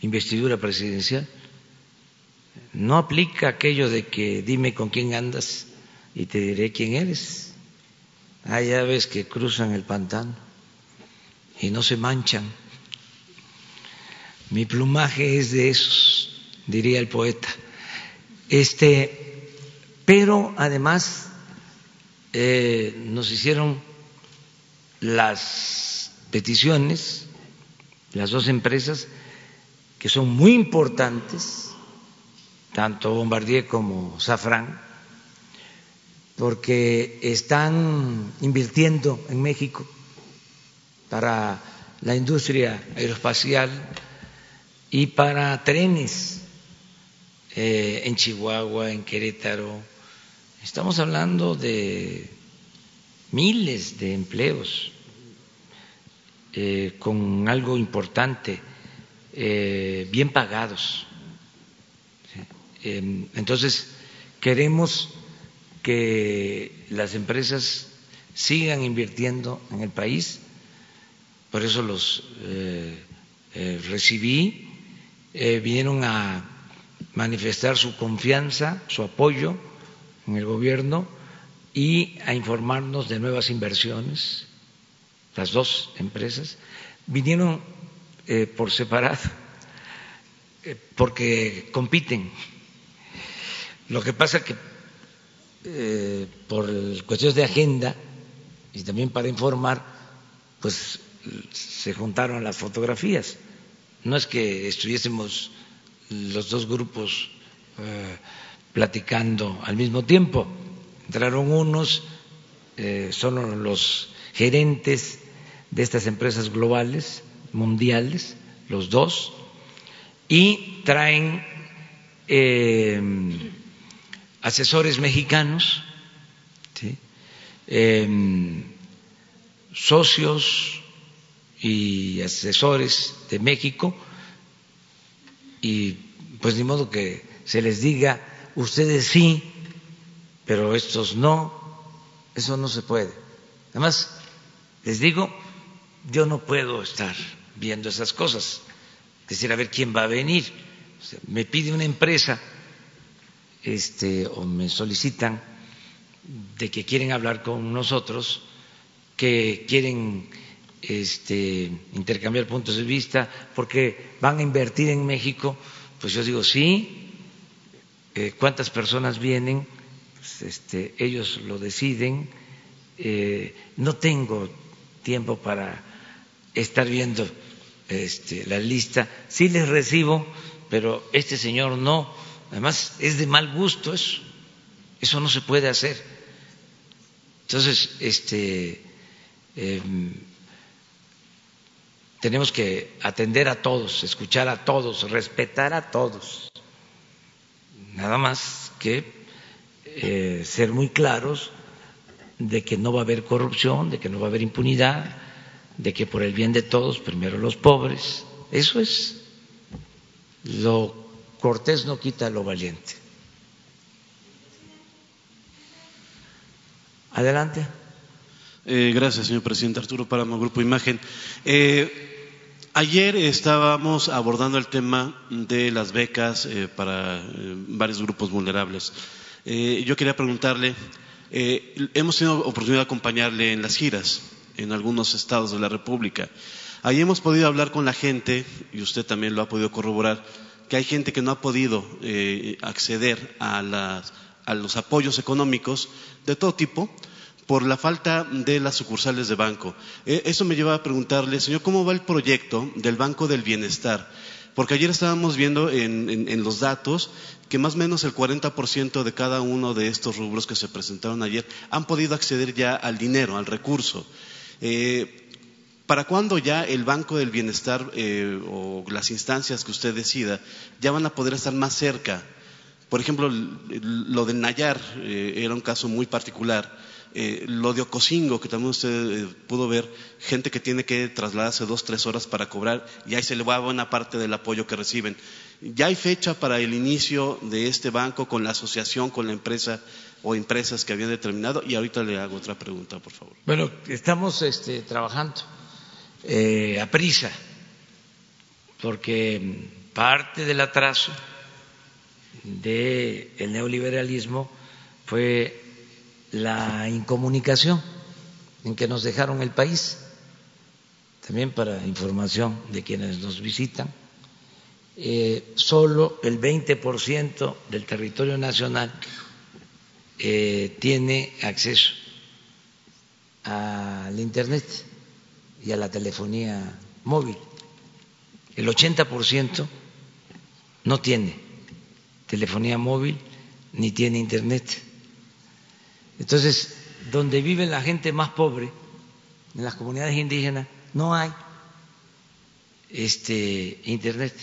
Speaker 1: investidura presidencial. No aplica aquello de que dime con quién andas y te diré quién eres. Hay aves que cruzan el pantano y no se manchan. Mi plumaje es de esos, diría el poeta. Este, pero además eh, nos hicieron las peticiones, las dos empresas, que son muy importantes, tanto Bombardier como Safran, porque están invirtiendo en México para la industria aeroespacial y para trenes eh, en Chihuahua, en Querétaro. Estamos hablando de miles de empleos eh, con algo importante, eh, bien pagados. Em, entonces, queremos que las empresas sigan invirtiendo en el país por eso los eh, eh, recibí, eh, vinieron a manifestar su confianza, su apoyo en el gobierno y a informarnos de nuevas inversiones, las dos empresas. Vinieron por separado porque compiten. Lo que pasa que eh, por cuestiones de agenda y también para informar, pues se juntaron las fotografías. No es que estuviésemos los dos grupos eh, platicando al mismo tiempo. Entraron unos, eh, son los gerentes de estas empresas globales, mundiales, los dos, y traen asesores mexicanos, em, socios y asesores de México, y pues ni modo que se les diga, ustedes sí, pero estos no, eso no se puede. Además, les digo, yo no puedo estar viendo esas cosas, decir, a ver quién va a venir. me pide una empresa este, o me solicitan de que quieren hablar con nosotros, que quieren este, intercambiar puntos de vista, porque van a invertir en México, pues yo digo, sí, eh, cuántas personas vienen, pues, este, ellos lo deciden, eh, no tengo tiempo para estar viendo este, la lista, sí les recibo, pero este señor no, además es de mal gusto eso, eso no se puede hacer. Entonces, este, em, tenemos que atender a todos, escuchar a todos, respetar a todos. Nada más que eh, ser muy claros de que no va a haber corrupción, de que no va a haber impunidad, de que por el bien de todos, primero los pobres. Eso es lo cortés no quita lo valiente. Adelante.
Speaker 15: Eh, gracias, señor presidente. Arturo Páramo, Grupo Imagen. Eh, Ayer estábamos abordando el tema de las becas eh, para varios grupos vulnerables. Yo quería preguntarle, hemos tenido oportunidad de acompañarle en las giras en algunos estados de la República. Ahí hemos podido hablar con la gente, y usted también lo ha podido corroborar, que hay gente que no ha podido acceder a los apoyos económicos de todo tipo por la falta de las sucursales de banco. Eh, eso me lleva a preguntarle, señor, ¿cómo va el proyecto del Banco del Bienestar? Porque ayer estábamos viendo en, los datos que más o menos el 40% de cada uno de estos rubros que se presentaron ayer han podido acceder ya al dinero, al recurso. Eh, ¿Para cuándo ya el Banco del Bienestar eh, o las instancias que usted decida ya van a poder estar más cerca? Por ejemplo, lo del Nayar era un caso muy particular eh, lo de Ocosingo, que también usted eh, pudo ver, gente que tiene que trasladarse dos, tres horas para cobrar y ahí se le va buena parte del apoyo que reciben. Ya hay fecha para el inicio de este banco con la asociación, con la empresa o empresas que habían determinado y ahorita le hago otra pregunta, por favor.
Speaker 1: Bueno, estamos este, trabajando eh, a prisa porque parte del atraso del neoliberalismo fue la incomunicación en que nos dejaron el país, también para información de quienes nos visitan, eh, solo el 20% del territorio nacional eh, tiene acceso al Internet y a la telefonía móvil. El 80% no tiene telefonía móvil ni tiene Internet. Entonces, donde vive la gente más pobre, en las comunidades indígenas, no hay este internet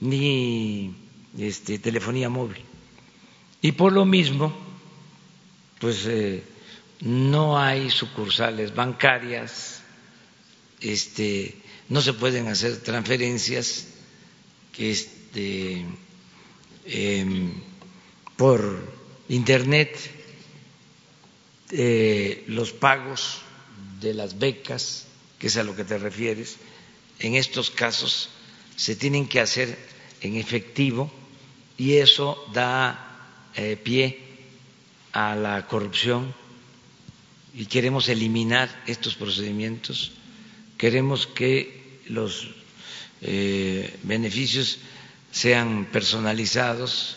Speaker 1: ni este, telefonía móvil. Y por lo mismo, pues eh, no hay sucursales bancarias, este, no se pueden hacer transferencias este, em, por internet eh, los pagos de las becas, que es a lo que te refieres, en estos casos se tienen que hacer en efectivo y eso da eh, pie a la corrupción y queremos eliminar estos procedimientos. Queremos que los eh, beneficios sean personalizados,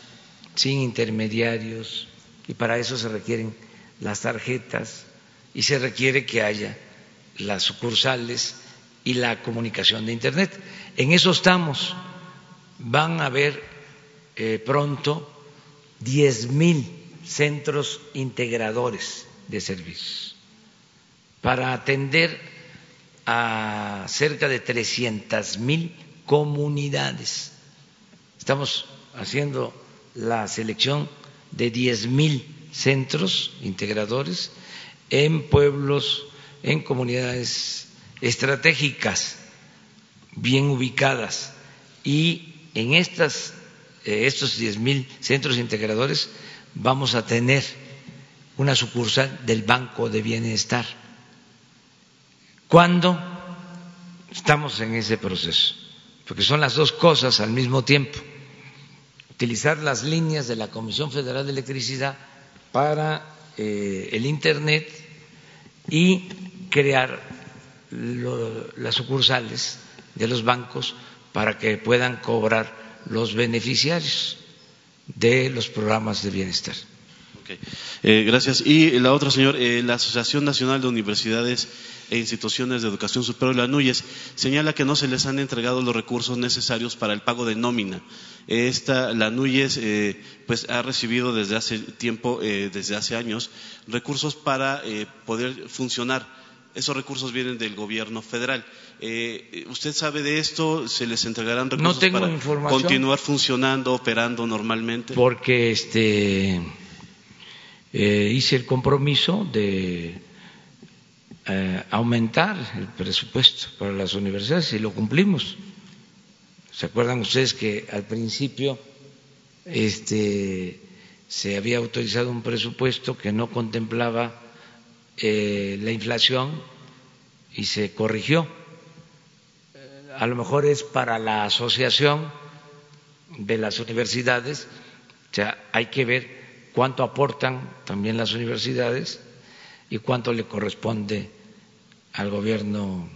Speaker 1: sin intermediarios, y para eso se requieren las tarjetas y se requiere que haya las sucursales y la comunicación de Internet. En eso estamos. Van a haber eh, pronto diez mil centros integradores de servicios para atender a cerca de trescientas mil comunidades. Estamos haciendo la selección de diez mil centros integradores en pueblos, en comunidades estratégicas, bien ubicadas. Y en estas, eh, estos diez mil centros integradores vamos a tener una sucursal del Banco de Bienestar. ¿Cuándo? Estamos en ese proceso, porque son las dos cosas al mismo tiempo. Utilizar las líneas de la Comisión Federal de Electricidad para eh, el Internet y crear las sucursales de los bancos para que puedan cobrar los beneficiarios de los programas de bienestar.
Speaker 15: Eh, gracias. Y la otra, señor, eh, la Asociación Nacional de Universidades e Instituciones de Educación Superior, la NUYES, señala que no se les han entregado los recursos necesarios para el pago de nómina. Esta, la NUYES, eh, pues ha recibido desde hace tiempo, desde hace años, recursos para poder funcionar. Esos recursos vienen del gobierno federal. ¿Usted sabe de esto? ¿Se les entregarán recursos para continuar funcionando, operando normalmente?
Speaker 1: Porque este eh, hice el compromiso de eh, aumentar el presupuesto para las universidades y lo cumplimos. ¿Se acuerdan ustedes que al principio este, se había autorizado un presupuesto que no contemplaba eh, la inflación y se corrigió? A lo mejor es para la asociación de las universidades, o sea, hay que ver cuánto aportan también las universidades y cuánto le corresponde al gobierno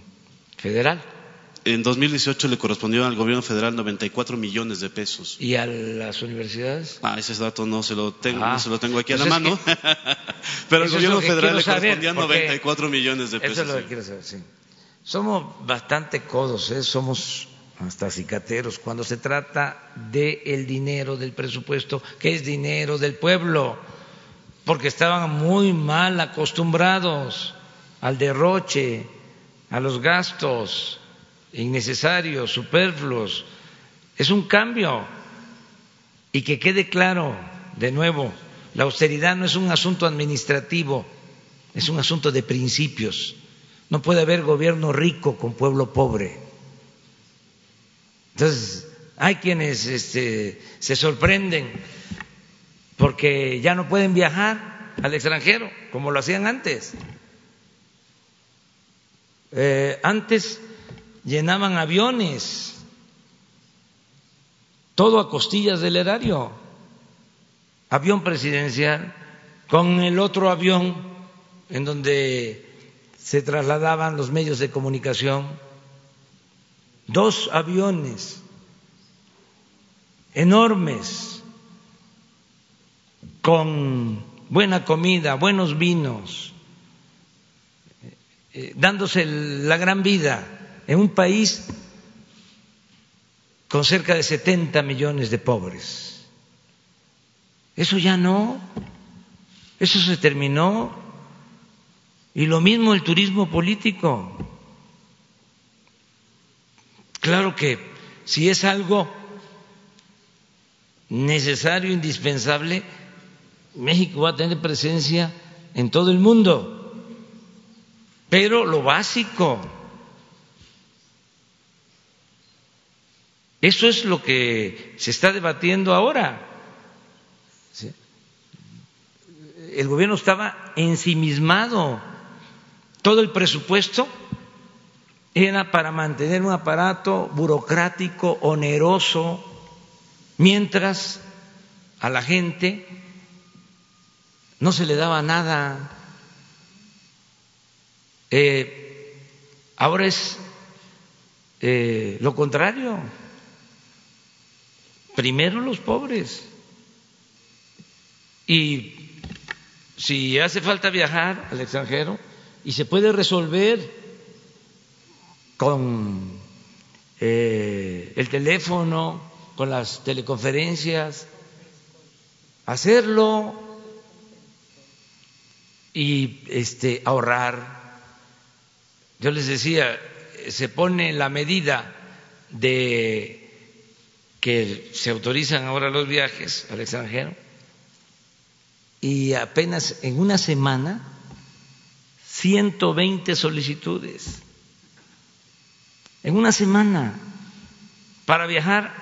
Speaker 1: federal.
Speaker 15: En 2018 le correspondió al gobierno federal 94 millones de pesos.
Speaker 1: ¿Y a las universidades?
Speaker 15: Ah, ese dato no se lo tengo, no ah, se lo tengo aquí a pues la mano. Pero al gobierno federal le correspondían 94 millones de pesos.
Speaker 1: Eso es lo que quiero saber, sí. Somos bastante codos, ¿eh? somos hasta cicateros, cuando se trata del el dinero del presupuesto, que es dinero del pueblo, porque estaban muy mal acostumbrados al derroche, a los gastos innecesarios, superfluos. Es un cambio. Y que quede claro, de nuevo, la austeridad no es un asunto administrativo, es un asunto de principios. No puede haber gobierno rico con pueblo pobre entonces, hay quienes este, se sorprenden porque ya no pueden viajar al extranjero como lo hacían antes. Eh, antes llenaban aviones, todo a costillas del erario, avión presidencial, con el otro avión en donde se trasladaban los medios de comunicación dos aviones enormes con buena comida, buenos vinos, eh, dándose la gran vida en un país con cerca de 70 millones de pobres. Eso ya no, eso se terminó. Y lo mismo el turismo político. Claro que si es algo necesario, indispensable, México va a tener presencia en todo el mundo. Pero lo básico, eso es lo que se está debatiendo ahora. El gobierno estaba ensimismado. Todo el presupuesto era para mantener un aparato burocrático oneroso, mientras a la gente no se le daba nada. Eh, ahora es eh, lo contrario. Primero los pobres. Y si hace falta viajar al extranjero y se puede resolver con eh, el teléfono, con las teleconferencias, hacerlo y este, ahorrar. Yo les decía, se pone la medida de que se autorizan ahora los viajes al extranjero y apenas en una semana 120 solicitudes. En una semana para viajar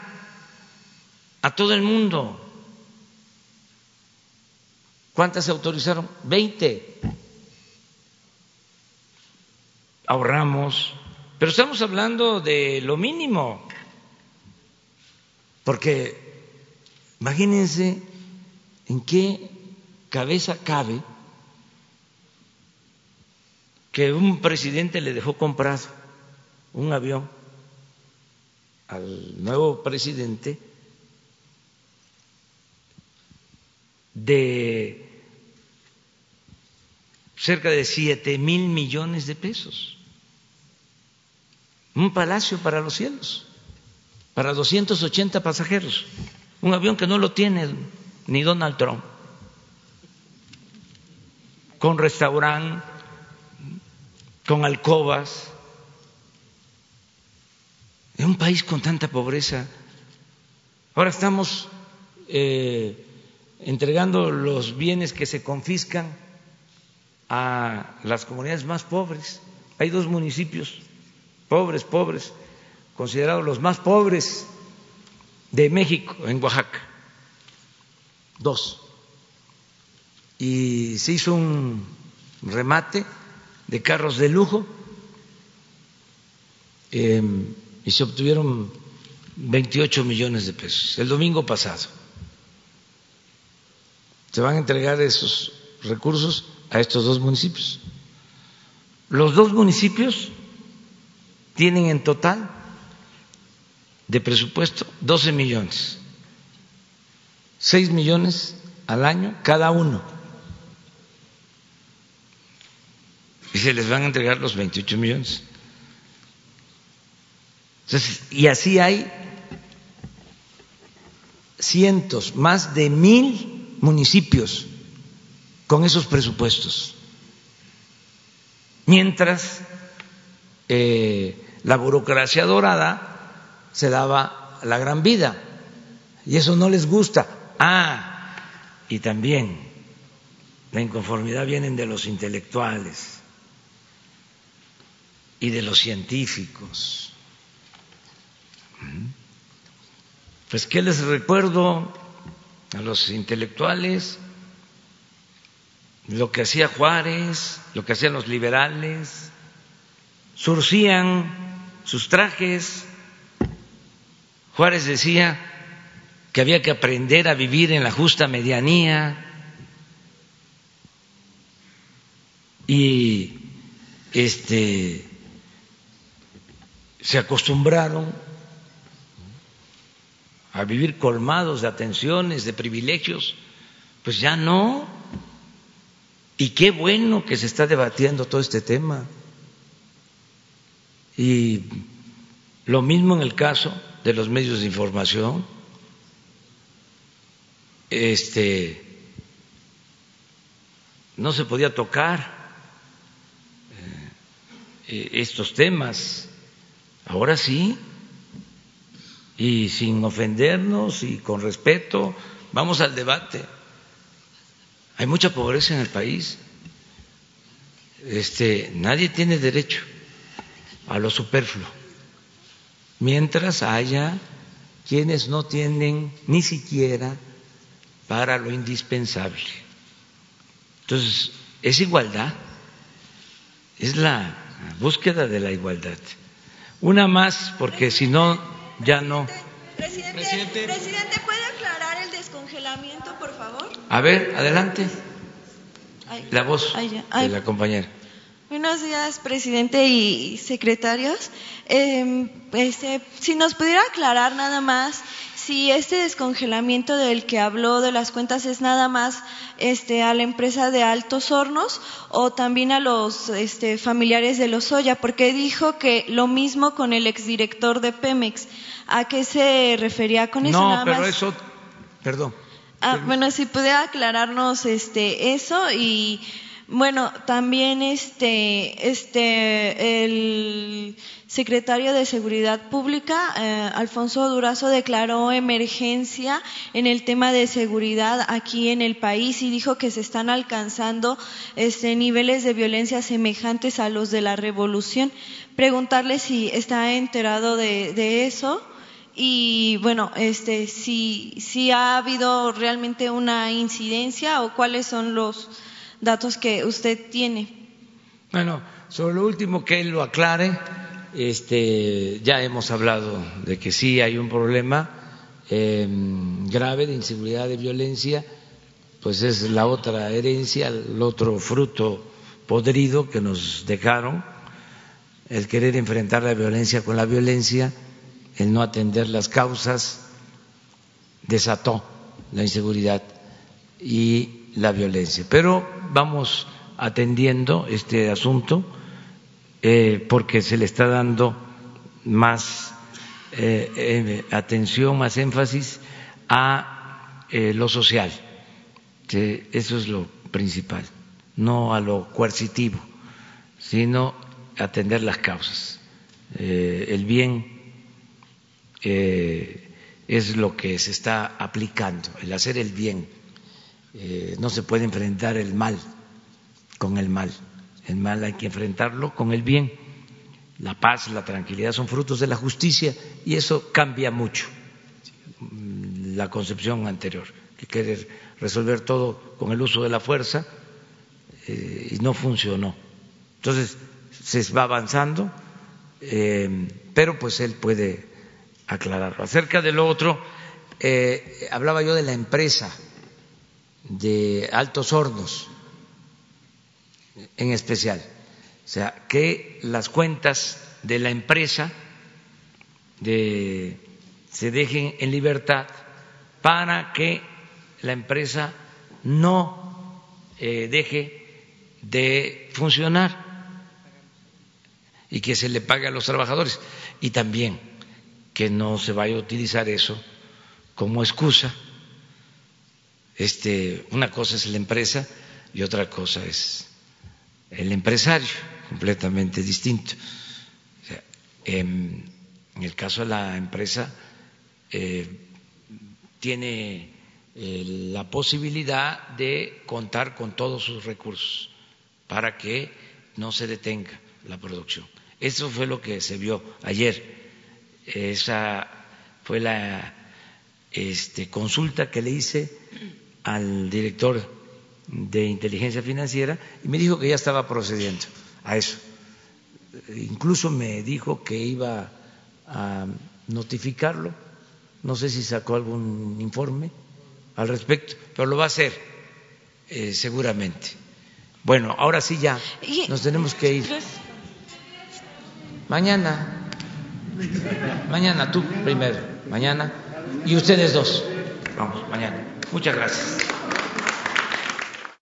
Speaker 1: a todo el mundo. ¿Cuántas se autorizaron? 20. Ahorramos, pero estamos hablando de lo mínimo, porque imagínense en qué cabeza cabe que un presidente le dejó comprado un avión al nuevo presidente de cerca de siete mil millones de pesos. Un palacio para los cielos, para 280 pasajeros. Un avión que no lo tiene ni Donald Trump. Con restaurante, con alcobas. En un país con tanta pobreza. Ahora estamos eh, entregando los bienes que se confiscan a las comunidades más pobres. Hay dos municipios, pobres, pobres, considerados los más pobres de México, en Oaxaca. Dos. Y se hizo un remate de carros de lujo em, y se obtuvieron 28 millones de pesos el domingo pasado. Se van a entregar esos recursos a estos dos municipios. Los dos municipios tienen en total de presupuesto 12 millones, 6 millones al año cada uno. Y se les van a entregar los 28 millones. Y así hay cientos, más de mil municipios con esos presupuestos. Mientras eh, la burocracia dorada se daba la gran vida. Y eso no les gusta. Ah, y también la inconformidad viene de los intelectuales y de los científicos. Pues, ¿qué les recuerdo a los intelectuales? lo que hacía Juárez, lo que hacían los liberales, surcían sus trajes. Juárez decía que había que aprender a vivir en la justa medianía y este se acostumbraron a vivir colmados de atenciones, de privilegios, pues ya no. Y qué bueno que se está debatiendo todo este tema. Y lo mismo en el caso de los medios de información. Este no se podía tocar eh, estos temas. Ahora sí. Y sin ofendernos y con respeto, vamos al debate. Hay mucha pobreza en el país. Este, nadie tiene derecho a lo superfluo, mientras haya quienes no tienen ni siquiera para lo indispensable. Entonces, es igualdad, es la búsqueda de la igualdad. Una más, porque si no, ya no.
Speaker 16: Presidente, presidente, ¿puede aclarar el descongelamiento, por favor?
Speaker 1: A ver, adelante. la voz de la compañera.
Speaker 16: Buenos días, presidente y secretarios. Eh, este, si nos pudiera aclarar nada más si este descongelamiento del que habló de las cuentas es nada más este, a la empresa de Altos Hornos o también a los este, familiares de los Soya, porque dijo que lo mismo con el exdirector de Pemex. ¿A qué se refería con eso?
Speaker 1: No, pero eso, perdón.
Speaker 16: Ah, bueno, si pudiera aclararnos este, eso y bueno, también este, este, el secretario de Seguridad Pública, eh, Alfonso Durazo, declaró emergencia en el tema de seguridad aquí en el país y dijo que se están alcanzando este, niveles de violencia semejantes a los de la revolución. Preguntarle si está enterado de, de eso y bueno, este, si, si ha habido realmente una incidencia o cuáles son los datos que usted tiene.
Speaker 1: Bueno, sobre lo último que él lo aclare, este, ya hemos hablado de que sí hay un problema em, grave de inseguridad, de violencia, pues es la otra herencia, el otro fruto podrido que nos dejaron, el querer enfrentar la violencia con la violencia, el no atender las causas, desató la inseguridad y la violencia. Pero vamos atendiendo este asunto eh, porque se le está dando más eh, eh, atención, más énfasis a lo social. Eso es lo principal, no a lo coercitivo, sino atender las causas. el bien es lo que se está aplicando, el hacer el bien eh, no se puede enfrentar el mal con el mal. El mal hay que enfrentarlo con el bien. La paz, la tranquilidad son frutos de la justicia y eso cambia mucho la concepción anterior, que querer resolver todo con el uso de la fuerza eh, y no funcionó. Entonces se va avanzando, eh, pero pues él puede aclararlo. Acerca de lo otro, hablaba yo de la empresa de altos hornos en especial. O sea, que las cuentas de la empresa se dejen en libertad para que la empresa no eh, deje de funcionar y que se le pague a los trabajadores. Y también que no se vaya a utilizar eso como excusa este, una cosa es la empresa y otra cosa es el empresario, completamente distinto. en el caso de la empresa, eh, tiene eh, la posibilidad de contar con todos sus recursos para que no se detenga la producción. Eso fue lo que se vio ayer. Esa fue la este, consulta que le hice al director de inteligencia financiera y me dijo que ya estaba procediendo a eso. Incluso me dijo que iba a notificarlo, no sé si sacó algún informe al respecto, pero lo va a hacer eh, seguramente. Bueno, ahora sí ya nos tenemos que ir. Mañana, mañana tú primero, mañana y ustedes dos. Vamos, mañana. Muchas gracias.